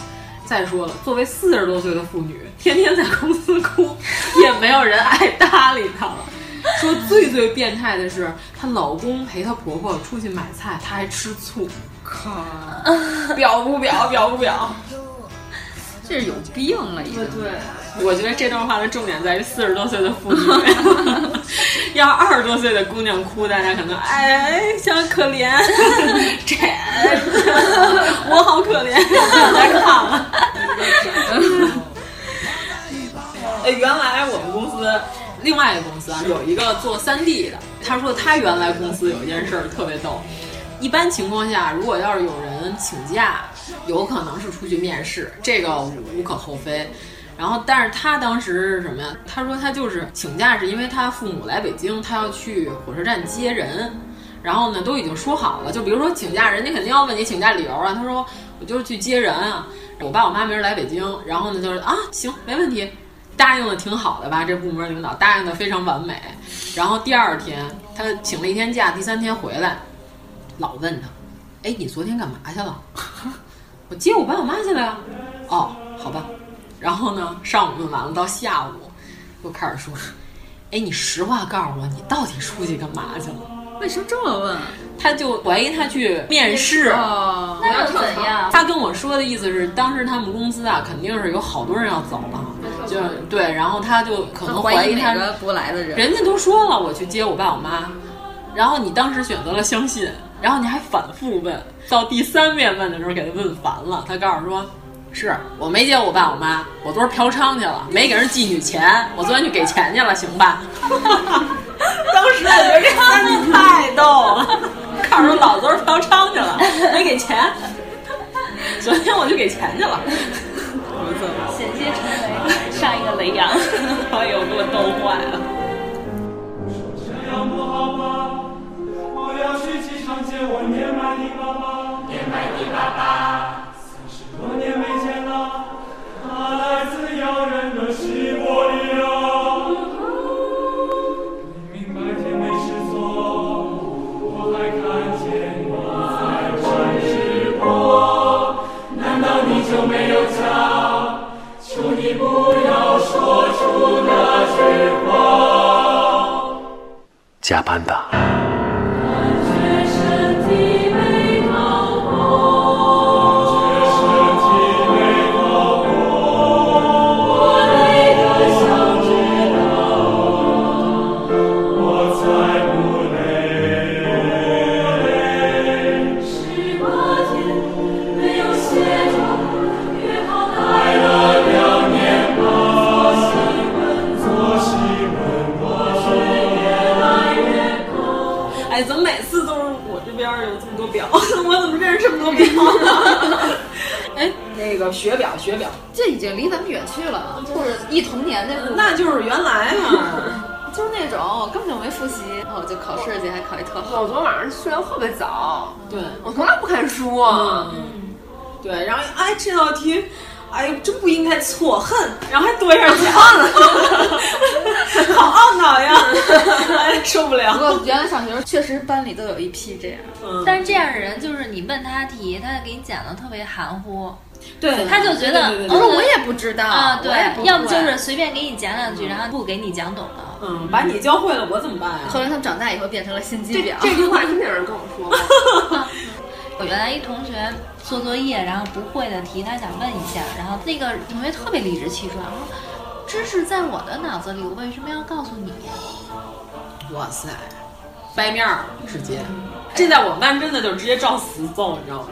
再说了，作为四十多岁的妇女，天天在公司哭，也没有人爱搭理她了。说最最变态的是，她老公陪她婆婆出去买菜，她还吃醋。靠，表不表？表不表？这是有病了，已经。对，我觉得这段话的重点在于四十多岁的妇女，要二十多岁的姑娘哭，大家可能哎，想可怜，这我好可怜。哎，原来我们公司另外一个公司啊，有一个做三 D 的，他说他原来公司有一件事儿特别逗。一般情况下，如果要是有人请假，有可能是出去面试，这个无可厚非。然后，但是他当时是什么呀？他说他就是请假，是因为他父母来北京，他要去火车站接人。然后呢，都已经说好了，就比如说请假，人家肯定要问你请假理由啊。他说我就是去接人啊，我爸我妈明儿来北京。然后呢，就是啊，行，没问题，答应的挺好的吧？这部门领导答应的非常完美。然后第二天他请了一天假，第三天回来。老问他，哎，你昨天干嘛去了？我接我爸我妈去了呀。哦，好吧。然后呢，上午问完了，到下午又开始说，哎，你实话告诉我，你到底出去干嘛去了？为什么这么问？他就怀疑他去面试。哦，那又怎样？他跟我说的意思是，当时他们公司啊，肯定是有好多人要走了，就对，然后他就可能怀疑他不来的人。人家都说了，我去接我爸我妈，然后你当时选择了相信。然后你还反复问，到第三遍问的时候给他问烦了。他告诉说：“是我没接我爸我妈，我昨儿嫖娼去了，没给人妓女钱，我昨天去给钱去了，行吧？” 当时我觉得这三句太逗了，告诉说老昨儿嫖娼去了，没给钱。昨天我去给钱去了。险些成为上一个雷阳，哎呦，给我逗坏了。我年迈的爸爸。年迈的爸爸，三十多年没见了，他来自遥远的西伯利亚。明明白个学表，学表，这已经离咱们远去了，就是一童年那部分，那就是原来嘛。就是那种根本就没复习，然后就考试去，还考一特好。我昨天晚上睡得特别早，对我从来不看书。嗯，对，然后哎，这道题。哎呦，真不应该错，恨，然后还跺一下脚，好懊恼呀！哎，受不了。不过原来小学确实班里都有一批这样，嗯、但是这样的人就是你问他题，他给你讲的特别含糊。对，他就觉得我说我也不知道啊，对，要不就是随便给你讲两句，嗯、然后不给你讲懂了。嗯，把你教会了，我怎么办呀？后来他们长大以后变成了心机婊。这句话真的有人跟我说过。我原来一同学做作业，然后不会的题，他想问一下，然后那个同学特别理直气壮说：“知识在我的脑子里，我为什么要告诉你？”哇塞，掰面儿直接，这在我们班真的就是直接照死揍，你知道吗？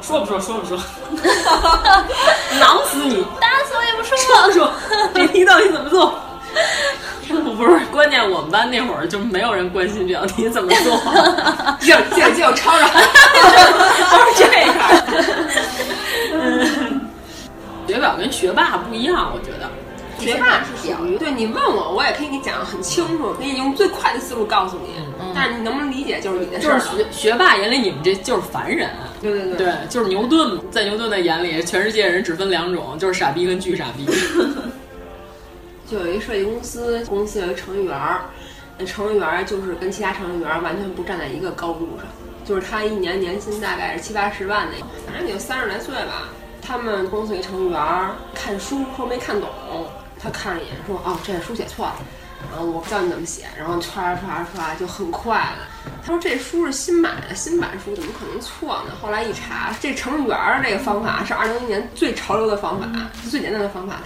说不说？说不说？囊死你！打死我也不说。说不说？这题到底怎么做？不是，关键我们班那会儿就没有人关心这道题怎么做，就就就抄着，都 是这样。嗯，学表跟学霸不一样，我觉得。学霸是属于对你问我，我也可以给你讲的很清楚，可以用最快的思路告诉你。嗯、但是你能不能理解，就是你的事儿。就是学学霸眼里你们这就是凡人。对对对，对，就是牛顿，在牛顿的眼里，全世界人只分两种，就是傻逼跟巨傻逼。就有一设计公司，公司有一程序员儿，那程序员儿就是跟其他程序员儿完全不站在一个高度上，就是他一年年薪大概是七八十万那，反正也就三十来岁吧。他们公司一程序员儿看书说没看懂，他看了一眼说哦这书写错了，然后我教你怎么写，然后刷刷刷就很快了。他说这书是新买的新版书，怎么可能错呢？后来一查，这程序员儿这个方法是二零一年最潮流的方法，最简单的方法。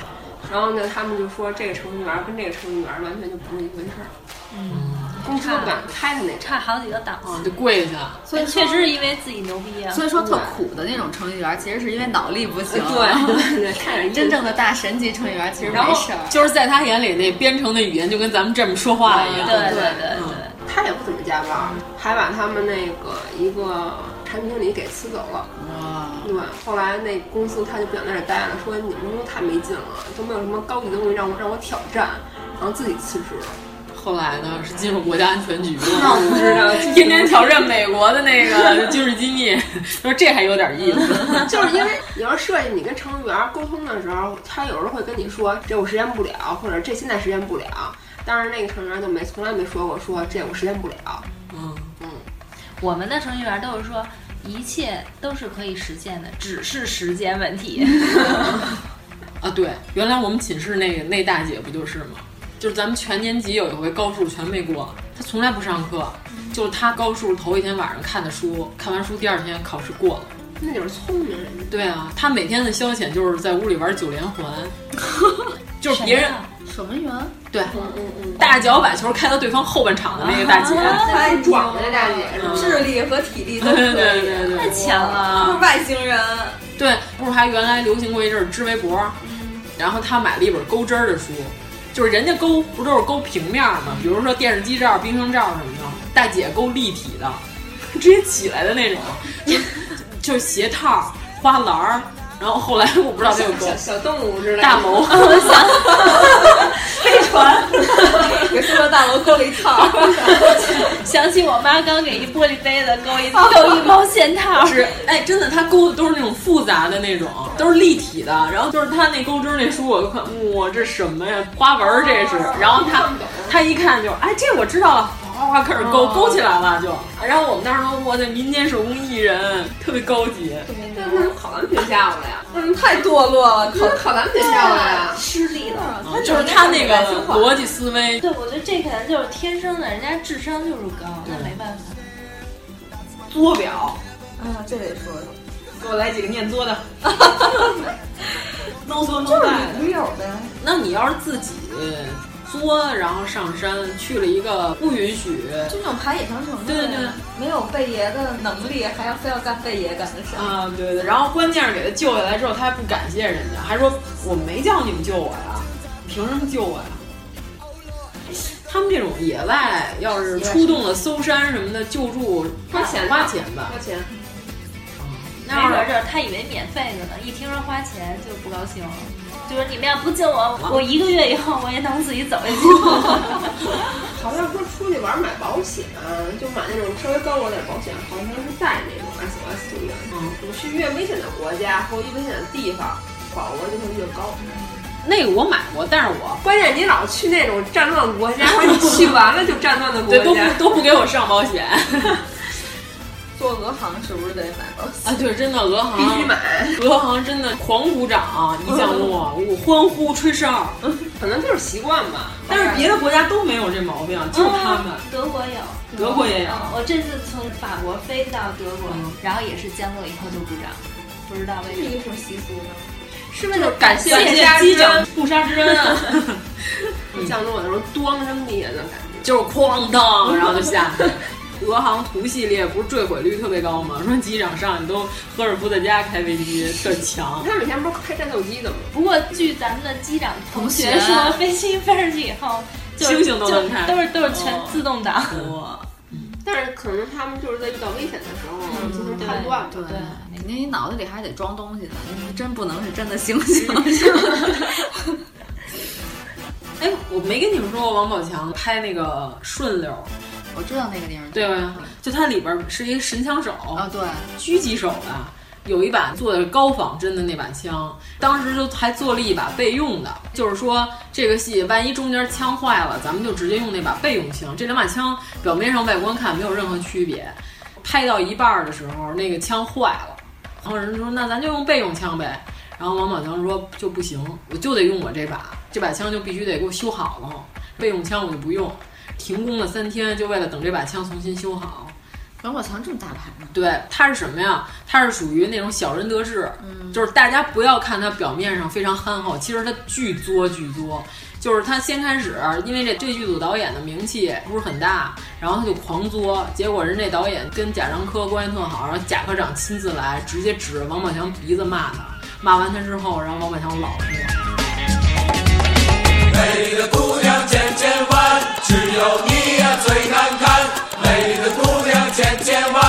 然后呢，他们就说这个程序员跟这个程序员完全就不是一回事儿。嗯，公司不敢开的那差好几个档次，就跪下。所以确实是因为自己牛逼啊。所以说特苦的那种程序员，其实是因为脑力不行。对对对，真正的大神级程序员其实没事儿。就是在他眼里，那编程的语言就跟咱们这么说话一样。对对对对，他也不怎么加班，还把他们那个一个。产品经理给辞走了，哇！对，后来那公司他就不想在这待了，说你们都太没劲了，都没有什么高级的东西让我让我挑战，然后自己辞职了。后来呢，是进入国家安全局了，不知道，天天挑战美国的那个 军事机密，说这还有点意思。就是因为有时候设计，你跟程序员沟通的时候，他有时候会跟你说这我实现不了，或者这现在实现不了，但是那个程序员就没从来没说过说这我实现不了。我们的程序员都是说，一切都是可以实现的，只是时间问题。啊，对，原来我们寝室那个那大姐不就是吗？就是咱们全年级有一回高数全没过，她从来不上课，就是她高数头一天晚上看的书，看完书第二天考试过了。那就是聪明人。对啊，她每天的消遣就是在屋里玩九连环，就是别人什么员。对，嗯嗯嗯，大脚把球开到对方后半场的那个大姐，太壮了，那大姐。智力和体力都对对对对，太强了，都是外星人。对，不是还原来流行过一阵儿织围脖，然后他买了一本钩针儿的书，就是人家钩不都是钩平面吗？比如说电视机罩、冰箱罩什么的，大姐钩立体的，直接起来的那种，就就是鞋套、花篮儿。然后后来我不知道他有多小小动物之类的，大谋，飞船，给塑料大楼勾了一套。想起我妈刚给一玻璃杯子勾一勾一毛线套，是哎，真的，他勾的都是那种复杂的那种，都是立体的。然后就是他那钩针那书，我都看，哇，这什么呀？花纹这是。然后他他一看就，哎，这我知道了。哗哗开始勾，勾起来了就。然后我们当时说，我的民间手工艺人，特别高级。那不是考完评下了呀？嗯，太堕落了，考考完评下了呀？失利了。就是他那个逻辑思维。对，我觉得这可能就是天生的，人家智商就是高，那没办法。作表，啊，这得说说。给我来几个念作的。no 作 no 带。驴友呗。那你要是自己。作，然后上山去了一个不允许，就那种爬野长城，对对对，没有贝爷的能力，还要非要干贝爷干的事啊，对对。然后关键是给他救下来之后，他还不感谢人家，还说我没叫你们救我呀，凭什么救我呀？他们这种野外要是出动了搜山什么的救助，花钱花钱吧，花钱。没准儿他以为免费的呢，一听说花钱就不高兴了。就是你们要不救我，我一个月以后我也能自己走下去。好像说出去玩买保险，就买那种稍微高额点保险，好像是带那种 SOS 救援。嗯，你去越危险的国家或越危险的地方，保额就会越高。那个我买过，但是我关键你老去那种战乱国家，你去完了就战乱的国家，都不都不给我上保险。做俄航是不是得买保险啊？对，真的，俄航必须买。俄航真的狂鼓掌，一降落，我欢呼吹哨，可能就是习惯吧。但是别的国家都没有这毛病，就是他们。德国有，德国也有。我这次从法国飞到德国，然后也是降落以后就鼓掌，不知道为什么。是一个什么习俗呢？是为了感谢机长不杀之恩啊！降落的时候咣扔地下的感觉，就是哐当，然后就下去。俄航图系列不是坠毁率特别高吗？说机长上去都赫尔夫特加开飞机特强。他每天不是开战斗机的吗？不过据咱们的机长同学说，飞机飞上去以后，星星都能看，都是都是全自动挡。哇！但是可能他们就是在遇到危险的时候进行判断。对，那你脑子里还得装东西呢，你真不能是真的星星。哎，我没跟你们说过王宝强拍那个顺溜。我知道那个地方，对吧？就它里边是一个神枪手啊，对，狙击手的，有一把做的高仿真的那把枪，当时就还做了一把备用的，就是说这个戏万一中间枪坏了，咱们就直接用那把备用枪。这两把枪表面上外观看没有任何区别，拍到一半的时候那个枪坏了，然后人说那咱就用备用枪呗，然后王宝强说就不行，我就得用我这把，这把枪就必须得给我修好了，备用枪我就不用。停工了三天，就为了等这把枪重新修好。王宝强这么大牌呢？对，他是什么呀？他是属于那种小人得志，嗯，就是大家不要看他表面上非常憨厚，其实他巨作巨作。就是他先开始，因为这这剧组导演的名气不是很大，然后他就狂作，结果人这导演跟贾樟柯关系特好，然后贾科长亲自来，直接指着王宝强鼻子骂他，骂完他之后，然后王宝强老实了。美丽的姑娘千千万，只有你呀最难看。美丽的姑娘千千万，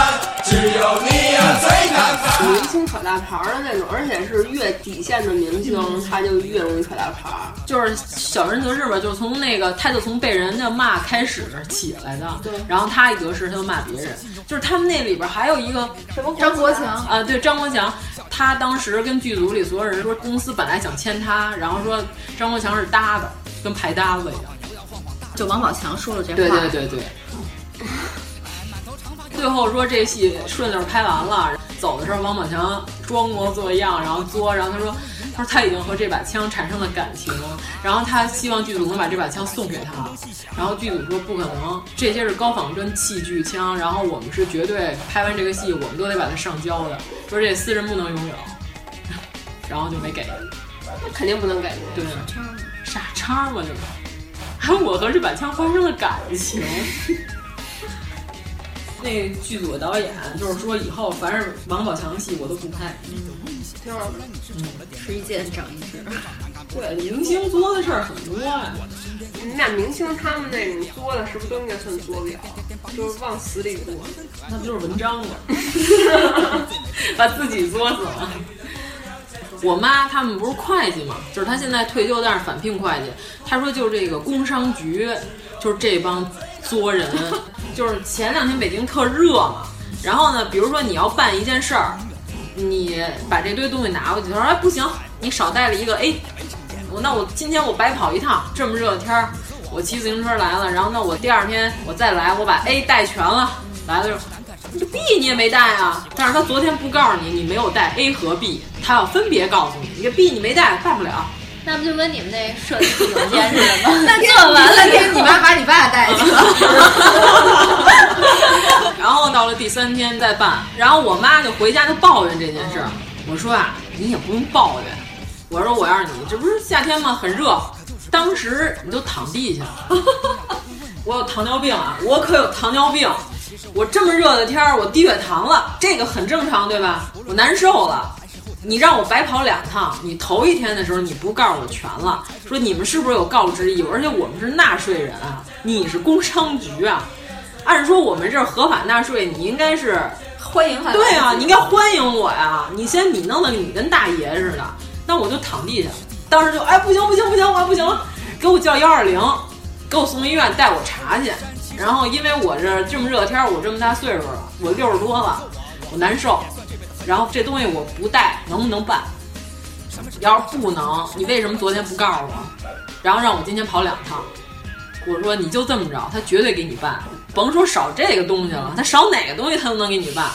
只有你呀最难看。明星耍大牌的那种，而且是越底线的明星，他就越容易耍大牌。就是小人得志吧，就是从那个他就从被人家骂开始起来的。对。然后他一得势，他就骂别人。就是他们那里边还有一个什么张国强啊，对张国强，他当时跟剧组里所有人说，公司本来想签他，然后说张国强是搭的。跟排搭子一样，就王宝强说了这话。对对对对。最后说这戏顺溜拍完了，走的时候王宝强装模作样，然后作，然后他说，他说他已经和这把枪产生了感情，然后他希望剧组能把这把枪送给他，然后剧组说不可能，这些是高仿真器具枪，然后我们是绝对拍完这个戏我们都得把它上交的，说这私人不能拥有，然后就没给。那肯定不能给。对。傻叉嘛，就是，还有我和这把枪发生了感情。那剧组的导演就是说，以后凡是王宝强戏我都不拍。嗯，就是，嗯，吃一堑长一智。对，明星作的事儿很多呀。你俩明星他们那种作的，是不是都应该算作表？就是往死里作，那不就是文章吗？把自己作死了。我妈他们不是会计嘛，就是她现在退休，但是返聘会计。她说就这个工商局，就是这帮作人，就是前两天北京特热嘛，然后呢，比如说你要办一件事儿，你把这堆东西拿过去，他说哎不行，你少带了一个 A，我那我今天我白跑一趟，这么热的天儿，我骑自行车来了，然后那我第二天我再来，我把 A 带全了，来了就。你 B 你也没带啊，但是他昨天不告诉你你没有带 A 和 B，他要分别告诉你，你这 B 你没带，办不了。那不就跟你们那设计邮件似的 吗？那做完了，给你妈把你爸带去了。然后到了第三天再办，然后我妈就回家就抱怨这件事儿。我说啊，你也不用抱怨。我说我要是你，这不是夏天吗？很热，当时你就躺地下。我有糖尿病啊，我可有糖尿病。我这么热的天儿，我低血糖了，这个很正常，对吧？我难受了，你让我白跑两趟，你头一天的时候你不告诉我全了，说你们是不是有告知义务？而且我们是纳税人啊，你是工商局啊，按说我们这儿合法纳税，你应该是欢迎他。对啊，你应该欢迎我呀！你先你弄得你跟大爷似的，那我就躺地下，当时就哎不行不行不行，我不行了，给我叫幺二零，给我送医院带我查去。然后，因为我这这么热天，我这么大岁数了，我六十多了，我难受。然后这东西我不带，能不能办？要是不能，你为什么昨天不告诉我？然后让我今天跑两趟。我说你就这么着，他绝对给你办，甭说少这个东西了，他少哪个东西他都能给你办。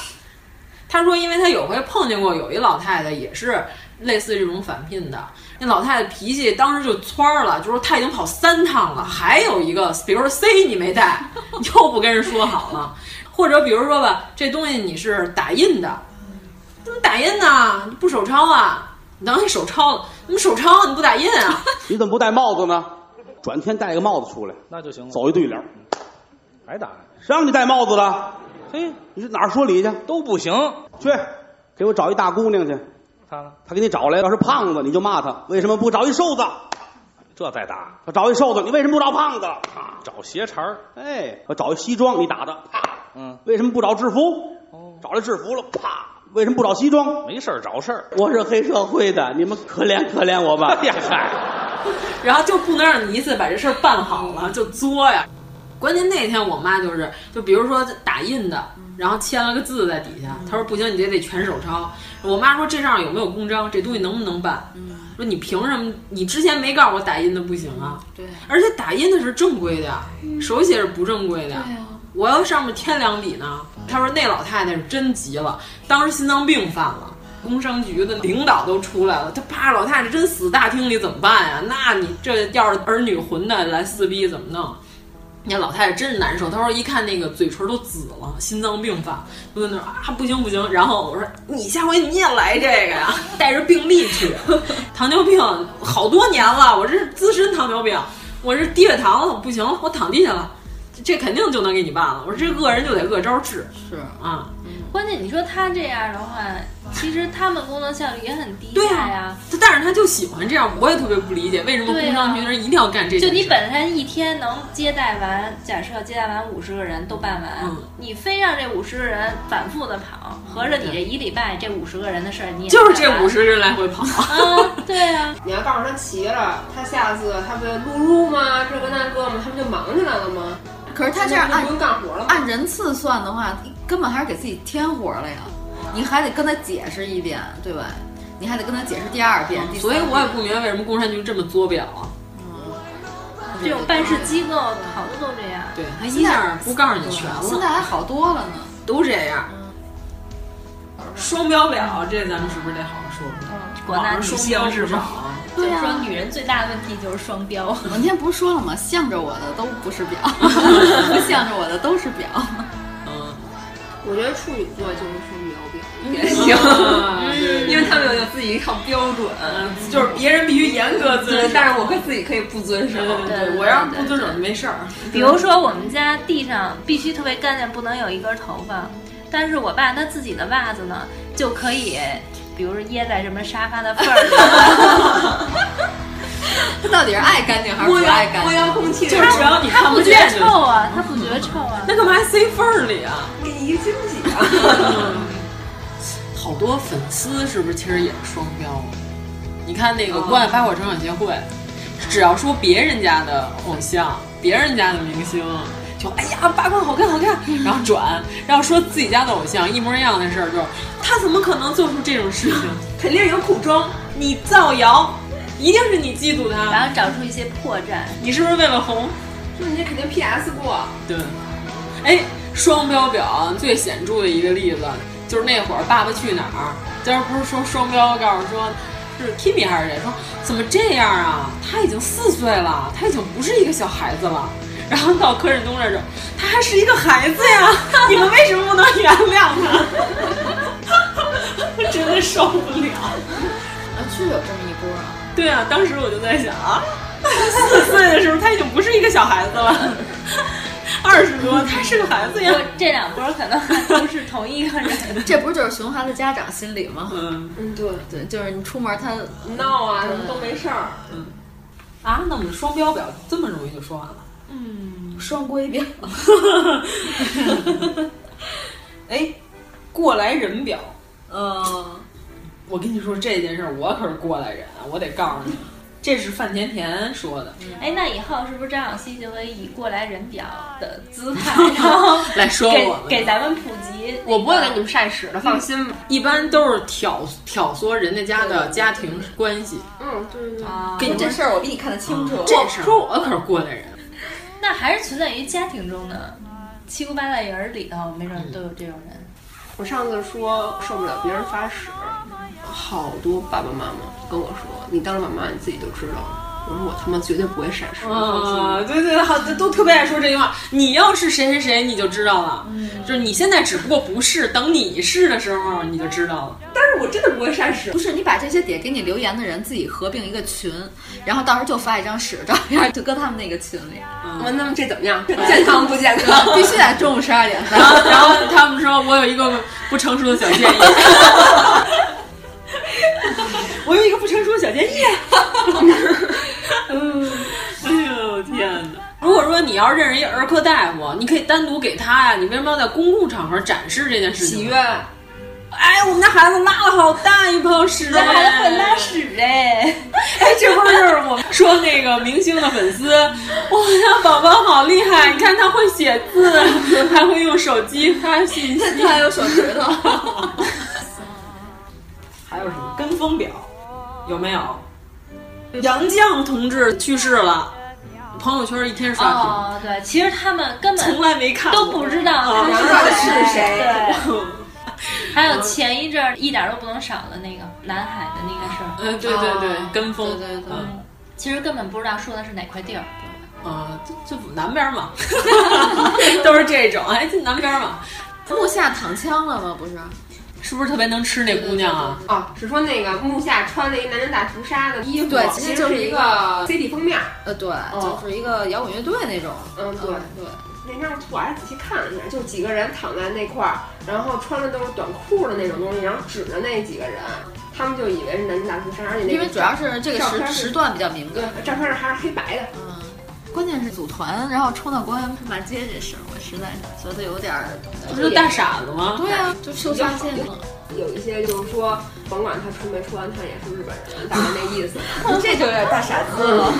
他说，因为他有回碰见过有一老太太也是类似这种返聘的。那老太太脾气当时就窜了，就说她已经跑三趟了，还有一个，比如说 C 你没带，又不跟人说好了，或者比如说吧，这东西你是打印的，怎么打印呢？你不手抄啊？你当你手抄了，怎么手抄你不打印啊？你怎么不戴帽子呢？转天戴个帽子出来，那就行了。走一对联，还打？谁让你戴帽子了？嘿，你是哪儿说理去？都不行。去，给我找一大姑娘去。他呢？他给你找来，要是胖子你就骂他，为什么不找一瘦子？这再打。他找一瘦子，你为什么不找胖子？啊，找鞋茬儿。哎，我找一西装，你打他，啪。嗯，为什么不找制服？哦，找来制服了，啪。为什么不找西装？没事儿找事儿。我是黑社会的，你们可怜可怜我吧。哎呀嗨，然后就不能让你一次把这事儿办好了就作呀。关键那天我妈就是，就比如说打印的，然后签了个字在底下，她说不行，你这得全手抄。我妈说这上有没有公章，这东西能不能办？说你凭什么？你之前没告诉我打印的不行啊？对，而且打印的是正规的，手写是不正规的。我要上面添两笔呢。她说那老太太是真急了，当时心脏病犯了。工商局的领导都出来了，他怕老太太真死大厅里怎么办呀？那你这要是儿女混蛋来撕逼怎么弄？那老太太真是难受，她说一看那个嘴唇都紫了，心脏病犯，就在那啊不行不行。然后我说你下回你也来这个呀，带着病历去。糖尿病好多年了，我这是资深糖尿病，我这低血糖了，不行，我躺地下了，这肯定就能给你办了。我说这恶人就得恶招治，是啊。关键你说他这样的话，其实他们工作效率也很低对呀、但是他就喜欢这样，我也特别不理解为什么工商局的人一定要干这件事。就你本身一天能接待完，假设接待完五十个人都办完，嗯你非让这五十个人反复的跑，合着你这一礼拜这五十个人的事儿你也就是这五十十人来回跑啊，对呀、你要告诉他齐了，他下次他不就录入吗？这个那个吗？他不就忙起来了吗？可是他这样按干活了？按人次算的话，根本还是给自己添活了呀。你还得跟他解释一遍，对吧？你还得跟他解释第二遍，遍所以我也不明白为什么工商局这么作表啊。这种办事机构好多都这样。对他一下不告诉你全了，现在还好多了呢，都这样。双标表，这咱们是不是得好好说说？广大女双标性是吧？就是说，女人最大的问题就是双标。我那天不是说了吗？向着我的都不是表，不向着我的都是表。嗯，我觉得处女座就是双标表。也行，因为他们有有自己一套标准，就是别人必须严格遵守，但是我可自己可以不遵守。对，我要是不遵守就没事儿。比如说，我们家地上必须特别干净，不能有一根头发。但是我爸他自己的袜子呢，就可以，比如说掖在什么沙发的缝儿里。他到底是爱干净还是不爱干净？摸遥控器，就是只要你看不见得臭啊，他不觉得臭啊。那干嘛还塞缝儿里啊？给你一个惊喜啊！好多粉丝是不是其实也是双标？你看那个国外八卦成长协会，只要说别人家的偶像、别人家的明星，就哎呀八卦好看好看，然后转，然后说自己家的偶像一模一样的事儿，就是他怎么可能做出这种事情？肯定有苦衷，你造谣，一定是你嫉妒他，然后找出一些破绽。你是不是为了红？就你肯定 PS 过。对，哎，双标表最显著的一个例子就是那会儿《爸爸去哪儿》，当时不是说双标告诉说。是 Kimi 还是谁说怎么这样啊？他已经四岁了，他已经不是一个小孩子了。然后到柯震东这儿，他还是一个孩子呀！你们为什么不能原谅他？真的受不了。啊，是有这么一波啊。对啊，当时我就在想啊，四岁的时候他已经不是一个小孩子了。二十多，他是个孩子呀。这两波可能还不是同一个人。这不是就是熊孩子家长心理吗？嗯嗯，对对，就是你出门他闹啊，什么都没事儿。嗯。啊，那我们双标表这么容易就说完了？嗯，双规表。哎，过来人表。嗯，我跟你说这件事儿，我可是过来人，我得告诉你。这是范甜甜说的。哎，那以后是不是张小希就可以以过来人表的姿态，然后来说我给给咱们普及？我不会给你们晒屎的，放心吧。一般都是挑挑唆人家家的家庭关系。嗯，对对对。给你这事儿，我比你看得清楚。这事儿说我可是过来人。那还是存在于家庭中的七姑八大姨儿里头，没准都有这种人。我上次说受不了别人发屎，好多爸爸妈妈跟我说：“你当了妈妈，你自己就知道了。”我说：“我他妈绝对不会闪失。”啊，对对，好，都特别爱说这句话。你要是谁谁谁，你就知道了。嗯，就是你现在只不过不是，等你是的时候，你就知道了。但是我真的不会闪屎。不是，你把这些点给你留言的人自己合并一个群，然后到时候就发一张屎照片，就搁他们那个群里。我那么这怎么样？健康不健康？必须得中午十二点。然后，然后他们说我有一个不成熟的小建议。我有一个不成熟的小建议。嗯，哎呦天哪！如果说你要认识一儿科大夫，你可以单独给他呀。你为什么要在公共场合展示这件事情？喜悦。哎，我们家孩子拉了好大一泡屎，这孩子会拉屎哎！哎，这不是我们说那个明星的粉丝，我家宝宝好厉害，你看他会写字，还会用手机发信息，他还有手指头。还有什么跟风表？有没有？杨绛同志去世了，朋友圈一天刷屏。哦，对，其实他们根本从来没看，都不知道啊他是谁。对。还有前一阵一点都不能少的那个南海的那个事儿，嗯，对对对，跟风，对对对，其实根本不知道说的是哪块地儿，啊，就就南边嘛，都是这种，哎，就南边嘛。木下躺枪了吗？不是，是不是特别能吃那姑娘啊？哦，是说那个木下穿了一男人大屠杀的衣服，对，其实就是一个 CD 封面，呃，对，就是一个摇滚乐队那种，嗯，对。对。那张图我还仔细看了一下，就几个人躺在那块儿，然后穿的都是短裤的那种东西，然后指着那几个人，他们就以为是南京大屠杀，而且那因为主要是这个时时段比较敏感，对，照片上还是黑白的，嗯，关键是组团然后冲到国园骂街这事儿，我实在是觉得有点儿，不是大傻子吗？对啊，就受发现了。有一些就是说，甭管他穿没穿，他也是日本人，大概那意思。这就有点大傻子了。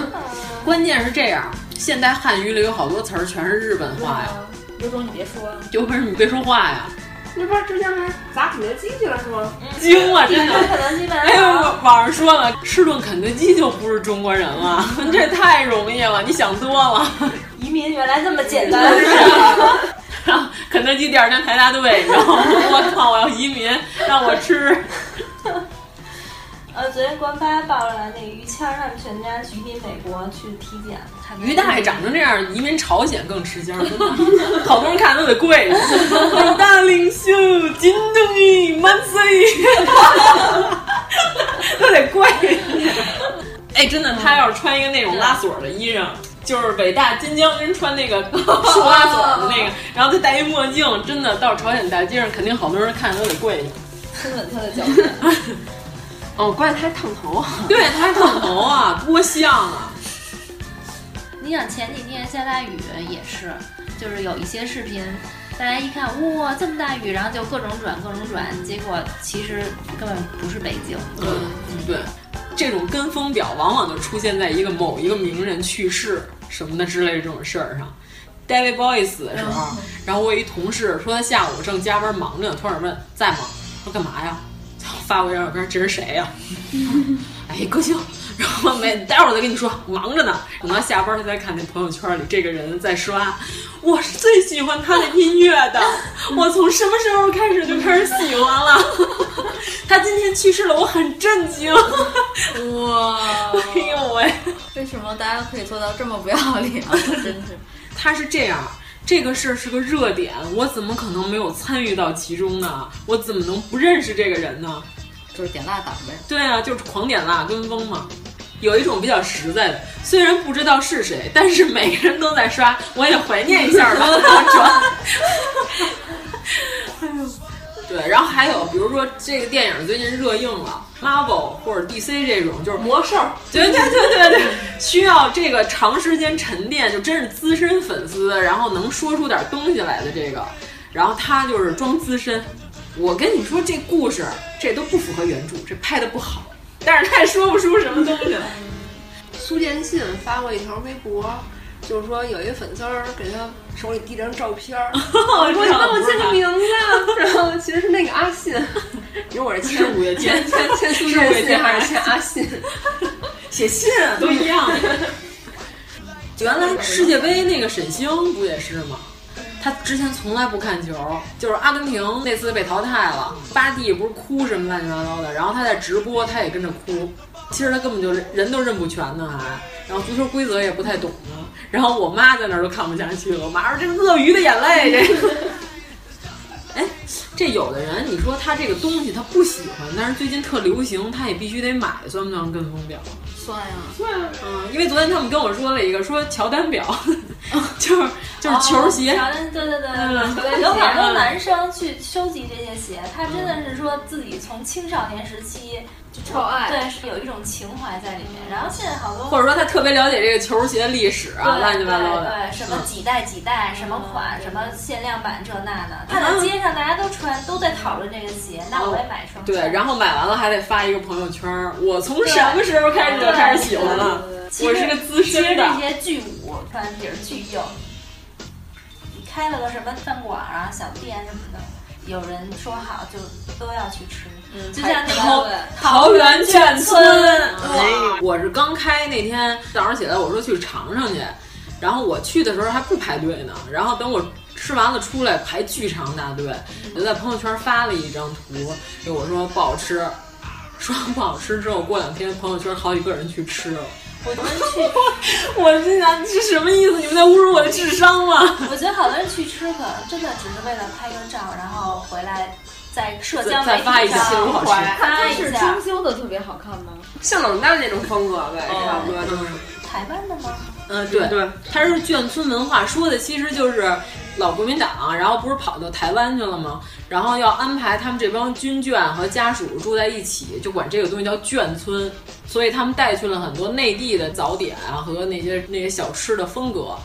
关键是这样，现代汉语里有好多词儿全是日本话呀。刘总你别说，有本事你别说话呀。那不是之前还砸肯德基去了是吗？惊了，真的。肯德基哎呦，网上说了，吃顿肯德基就不是中国人了，这太容易了，你想多了。移民原来这么简单。然后肯德基第二天排大队，然后我靠，我要移民，让我吃。呃，昨天官发报了，那于谦他们全家移民美国去体检，于大爷长成这样，移民朝鲜更吃香，真的，好多人看都得跪。伟 大领袖金正日万岁，都得跪。哎，真的，他要是穿一个那种拉锁的衣裳。就是北大金将军穿那个竖拉锁的那个，然后他戴一墨镜，真的到朝鲜大街上，肯定好多人看都得跪下，亲吻他的脚趾。哦，关键他还烫头，对，他还烫头啊，多像啊！你想前几天下大雨也是，就是有一些视频，大家一看哇这么大雨，然后就各种转各种转，结果其实根本不是北京。嗯，对。这种跟风表往往就出现在一个某一个名人去世什么的之类的这种事儿上。David Bowie 死的时候，然后我有一同事说他下午正加班忙着呢，突然问在吗？说干嘛呀？发过一张照片，这是谁呀？哎，歌星。然后没，待会儿我再跟你说，忙着呢。等到下班，他再看那朋友圈里这个人在刷。我是最喜欢他的音乐的，我从什么时候开始就开始喜欢了？他今天去世了，我很震惊。哇！哎呦喂！为什么大家可以做到这么不要脸？真是，他是这样。这个事儿是个热点，我怎么可能没有参与到其中呢？我怎么能不认识这个人呢？就是点蜡党呗。对啊，就是狂点蜡跟风嘛。有一种比较实在的，虽然不知道是谁，但是每个人都在刷，我也怀念一下吧，转。哎呦，对，然后还有比如说这个电影最近热映了，Marvel 或者 DC 这种就是魔兽，对对对对对，需要这个长时间沉淀，就真是资深粉丝，然后能说出点东西来的这个，然后他就是装资深。我跟你说这故事，这都不符合原著，这拍的不好。但是他也说不出什么东西来。苏建信发过一条微博，就是说有一个粉丝儿给他手里递张照片儿，我说你帮我签个名字，然后其实是那个阿信，因为我是签五月天，签签苏建信还是签阿信？写信都一样。原来世界杯那个沈星不也是吗？他之前从来不看球，就是阿根廷那次被淘汰了，巴蒂不是哭什么乱七八糟的，然后他在直播，他也跟着哭。其实他根本就人都认不全呢，还，然后足球规则也不太懂呢。然后我妈在那儿都看不下去了，我妈说这是鳄鱼的眼泪，这个。哎，这有的人你说他这个东西他不喜欢，但是最近特流行，他也必须得买，算不算跟风表？算呀，算。嗯，因为昨天他们跟我说了一个，说乔丹表，就是就是球鞋。乔丹，对对对对，有好多男生去收集这些鞋，他真的是说自己从青少年时期就超爱，对，是有一种情怀在里面。然后现在好多，或者说他特别了解这个球鞋历史啊，乱七八糟的，对，什么几代几代，什么款，什么限量版这那的，看到街上大家都穿，都在讨论这个鞋，那我也买双。对，然后买完了还得发一个朋友圈，我从什么时候开始就开始喜欢了？我是个资深的。这些巨舞穿底儿巨硬，你开了个什么饭馆啊、小店什么的，有人说好就都要去吃。嗯，就像那个桃园眷村，我是刚开那天早上起来，我说去尝尝去，然后我去的时候还不排队呢，然后等我吃完了出来排巨长大队，我就在朋友圈发了一张图，给我说不好吃，说不好吃之后，过两天朋友圈好几个人去吃了。我们去，我心想这什么意思？你们在侮辱我的智商吗？我觉得好多人去吃，可能真的只是为了拍个照，然后回来在社交媒体上发它是装修的特别好看吗？像冷淡那种风格呗，差不多就是。台湾的吗？嗯，对对，它是眷村文化，说的其实就是老国民党，然后不是跑到台湾去了吗？然后要安排他们这帮军眷和家属住在一起，就管这个东西叫眷村，所以他们带去了很多内地的早点啊和那些那些小吃的风格。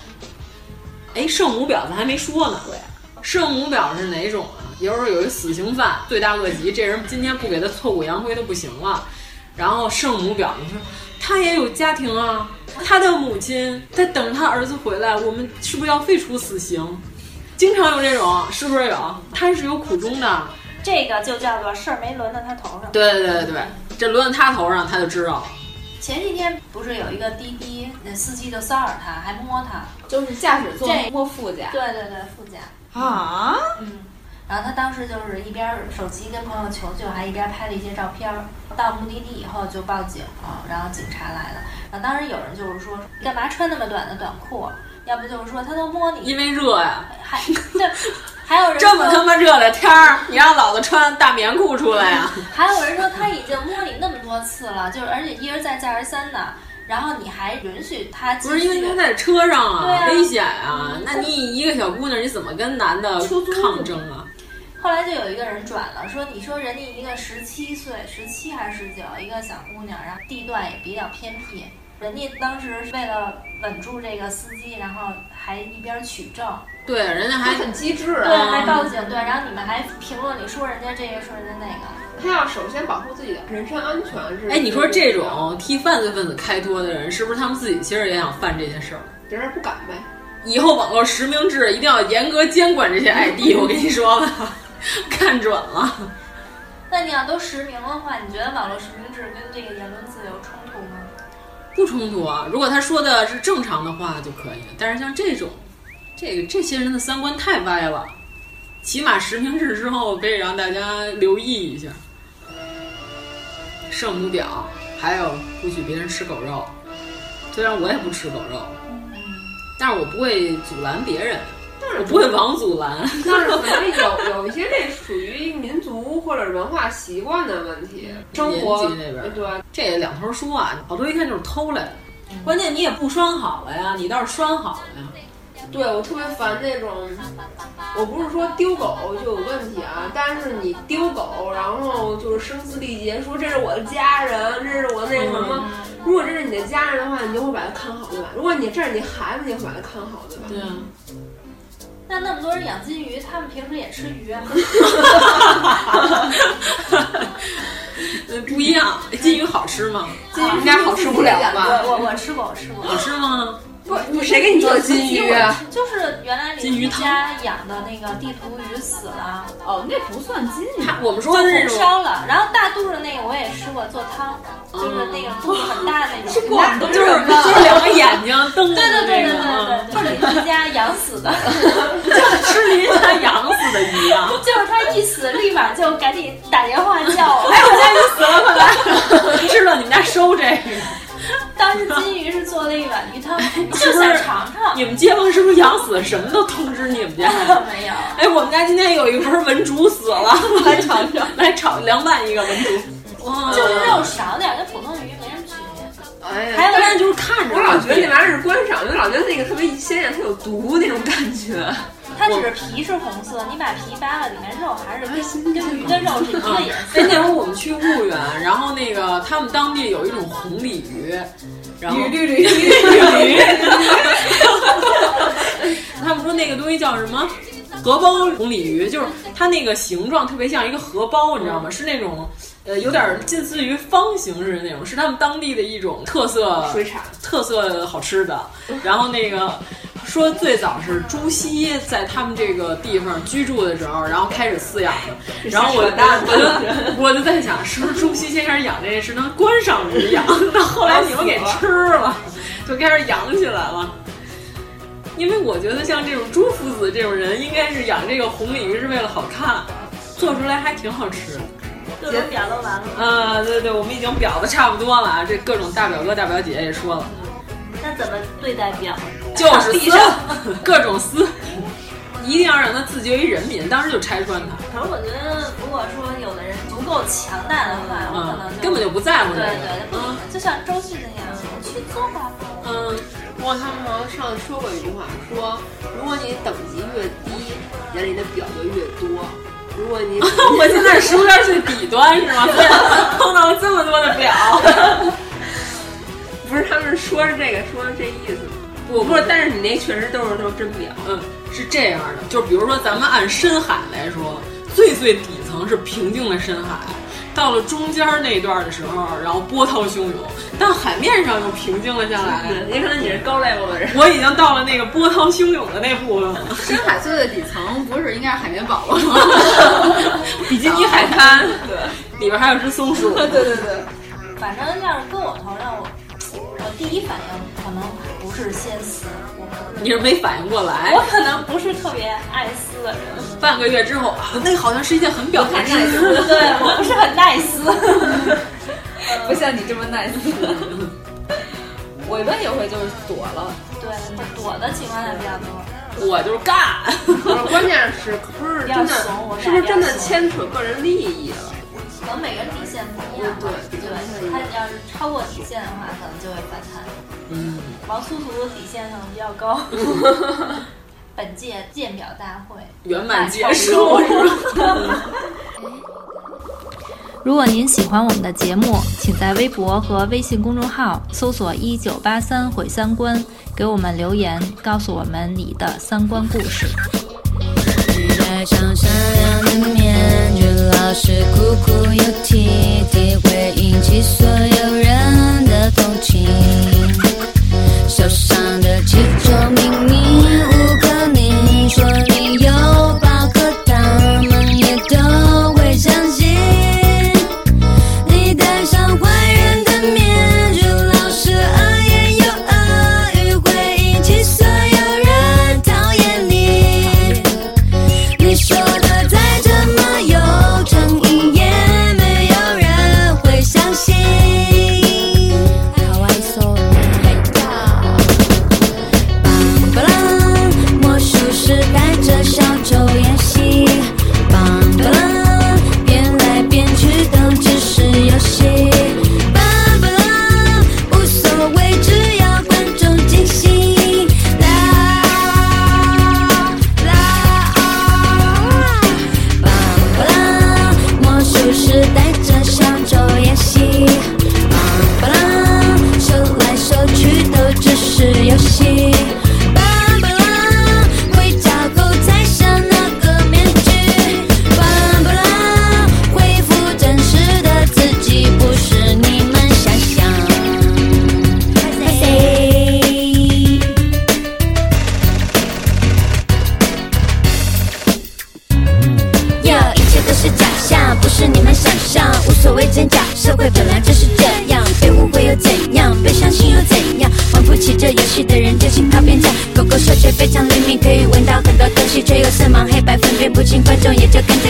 哎，圣母婊子还没说呢，对，圣母婊是哪种啊？也就是说有一死刑犯，罪大恶极，这人今天不给他挫骨扬灰都不行了。然后圣母婊，子说他也有家庭啊。他的母亲在等他儿子回来，我们是不是要废除死刑？经常有这种，是不是有？他是有苦衷的。这个就叫做事儿没轮到他头上。对对对对，这轮到他头上，他就知道了。前几天不是有一个滴滴，那司机就骚扰他，还摸他，就是驾驶座摸副驾。对对对，副驾。啊？嗯。然后他当时就是一边手机跟朋友求救，还一边拍了一些照片。到目的地以后就报警了，然后警察来了。然后当时有人就是说，干嘛穿那么短的短裤？要不就是说他都摸你，因为热呀。还这，还有人这么他妈热的天儿，你让老子穿大棉裤出来呀？还有人说他已经摸你那么多次了，就是而且一而再再而三的，然后你还允许他？不是因为他在车上啊，危险啊！那你一个小姑娘，你怎么跟男的抗争啊？后来就有一个人转了，说你说人家一个十七岁，十七还是十九，一个小姑娘，然后地段也比较偏僻，人家当时为了稳住这个司机，然后还一边取证，对，人家还很机智啊对，啊，还报警，对，然后你们还评论你说人家这个说人家那个，他要首先保护自己的人身安全是。哎，你说这种替犯罪分子开脱的人，是不是他们自己其实也想犯这件事儿？别人不敢呗。以后网络实名制一定要严格监管这些 ID，我跟你说吧，看准了。那你要都实名的话，你觉得网络实名制跟这个言论自由冲？不冲突啊，如果他说的是正常的话就可以。但是像这种，这个这些人的三观太歪了，起码实名制之后可以让大家留意一下。圣母婊，还有不许别人吃狗肉，虽然我也不吃狗肉，但是我不会阻拦别人。我不会王祖蓝，但是可能有有一些这属于民族或者文化习惯的问题，生活那边对，这两头说啊，好多一看就是偷来的，关键你也不拴好了呀，你倒是拴好了呀。对我特别烦那种，我不是说丢狗就有问题啊，但是你丢狗，然后就是声嘶力竭说这是我的家人，这是我那什么。嗯、如果这是你的家人的话，你就会把它看好，对吧？如果你这是你孩子，你会把它看好，对吧？对啊。那那么多人养金鱼，他们平时也吃鱼啊？不一样，金鱼好吃吗？金鱼应该好吃不了吧？我我我吃过，我吃过。好吃吗？不，谁给你做的金鱼啊？就是原来邻居家养的那个地图鱼死了。哦，那不算金鱼。我们说的是烧了，然后大肚子那个我也吃过，做汤，就是那个肚子很大那种。是广东就是就是两个眼睛瞪着对对对对。对对，就是邻居家养死的，就是吃邻居家养死的鱼啊。就是他一死，立马就赶紧打电话叫我，哎，我家鱼死了，快来！知道你们家收这个。当时金鱼是做了一碗鱼汤，就想尝尝。你们街坊是不是养死什么都通知你们家？没有。哎，我们家今天有一盆文竹死了，来尝尝，来炒凉拌一个文竹。哇，就是肉少点，跟普通鱼没什么区别。哎呀，还有人就是看着，我老觉得那玩意儿是观赏，我老觉得那个特别鲜艳，它有毒那种感觉。它只是皮是红色，你把皮扒了，里面肉还是跟跟鱼的肉是一个颜色。哎，那会儿我们去婺源，然后那个他们当地有一种红鲤鱼，然后绿绿绿绿鱼，他们说那个东西叫什么？荷包红鲤鱼，就是它那个形状特别像一个荷包，你知道吗？是那种呃有点近似于方形似的那种，是他们当地的一种特色水产，特色好吃的。然后那个说最早是朱熹在他们这个地方居住的时候，然后开始饲养的。然后我我就 我就在想，是不是朱熹先开始养这个是能观赏鱼养，那后来你们给吃了，就开始养起来了。因为我觉得像这种朱夫子这种人，应该是养这个红鲤鱼是为了好看，做出来还挺好吃。各种表都完了。呃，对对，我们已经表的差不多了啊，这各种大表哥大表姐也说了。那怎么对待表？就是撕，各种撕，一定要让他自觉于人民，当时就拆穿他。可是我觉得，如果说有的人足够强大的话，我可能嗯根本就不在乎这个。对对，嗯，就像周迅那样，去做吧。嗯。不过他们好像上次说过一句话，说如果你等级越低，眼里的表就越多。如果你 我现在是有点最底端是吗？碰到了这么多的表，不是他们说是这个，说是这意思吗？不不是，但是你那确实都是都是真表。嗯，是这样的，就比如说咱们按深海来说，最最底层是平静的深海。到了中间那段的时候，然后波涛汹涌，但海面上又平静了下来。也可能你是高 level 的人。我已经到了那个波涛汹涌的那部分了。深海最最底层不是应该是海绵宝宝吗？比基尼海滩，对，里边还有只松鼠。对对对。反正要是跟我头上，我我第一反应可能不是先撕，我可你是没反应过来。我可能不是特别爱撕的人。半个月之后啊，那好像是一件很表态的事情，对我不是很耐撕，不像你这么耐撕。我一般也会就是躲了，对，躲的情况下比较多。我就是干，关键是可不是真的，是不是真的牵扯个人利益了？可能每个人底线不一样吧。对，他要是超过底线的话，可能就会反弹。嗯，王苏苏的底线可能比较高。本届鉴表大会圆满结束。如果您喜欢我们的节目，请在微博和微信公众号搜索“一九八三毁三观”，给我们留言，告诉我们你的三观故事。戴上善良的面具，老是哭哭又啼啼，会引起所有人的同情。手上的气球。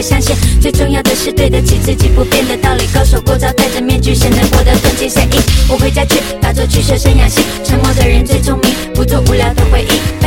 相信，最重要的是对得起自己不变的道理。高手过招，戴着面具，谁能活得风轻水印？我回家去，打坐去，修身养性。沉默的人最聪明，不做无聊的回忆。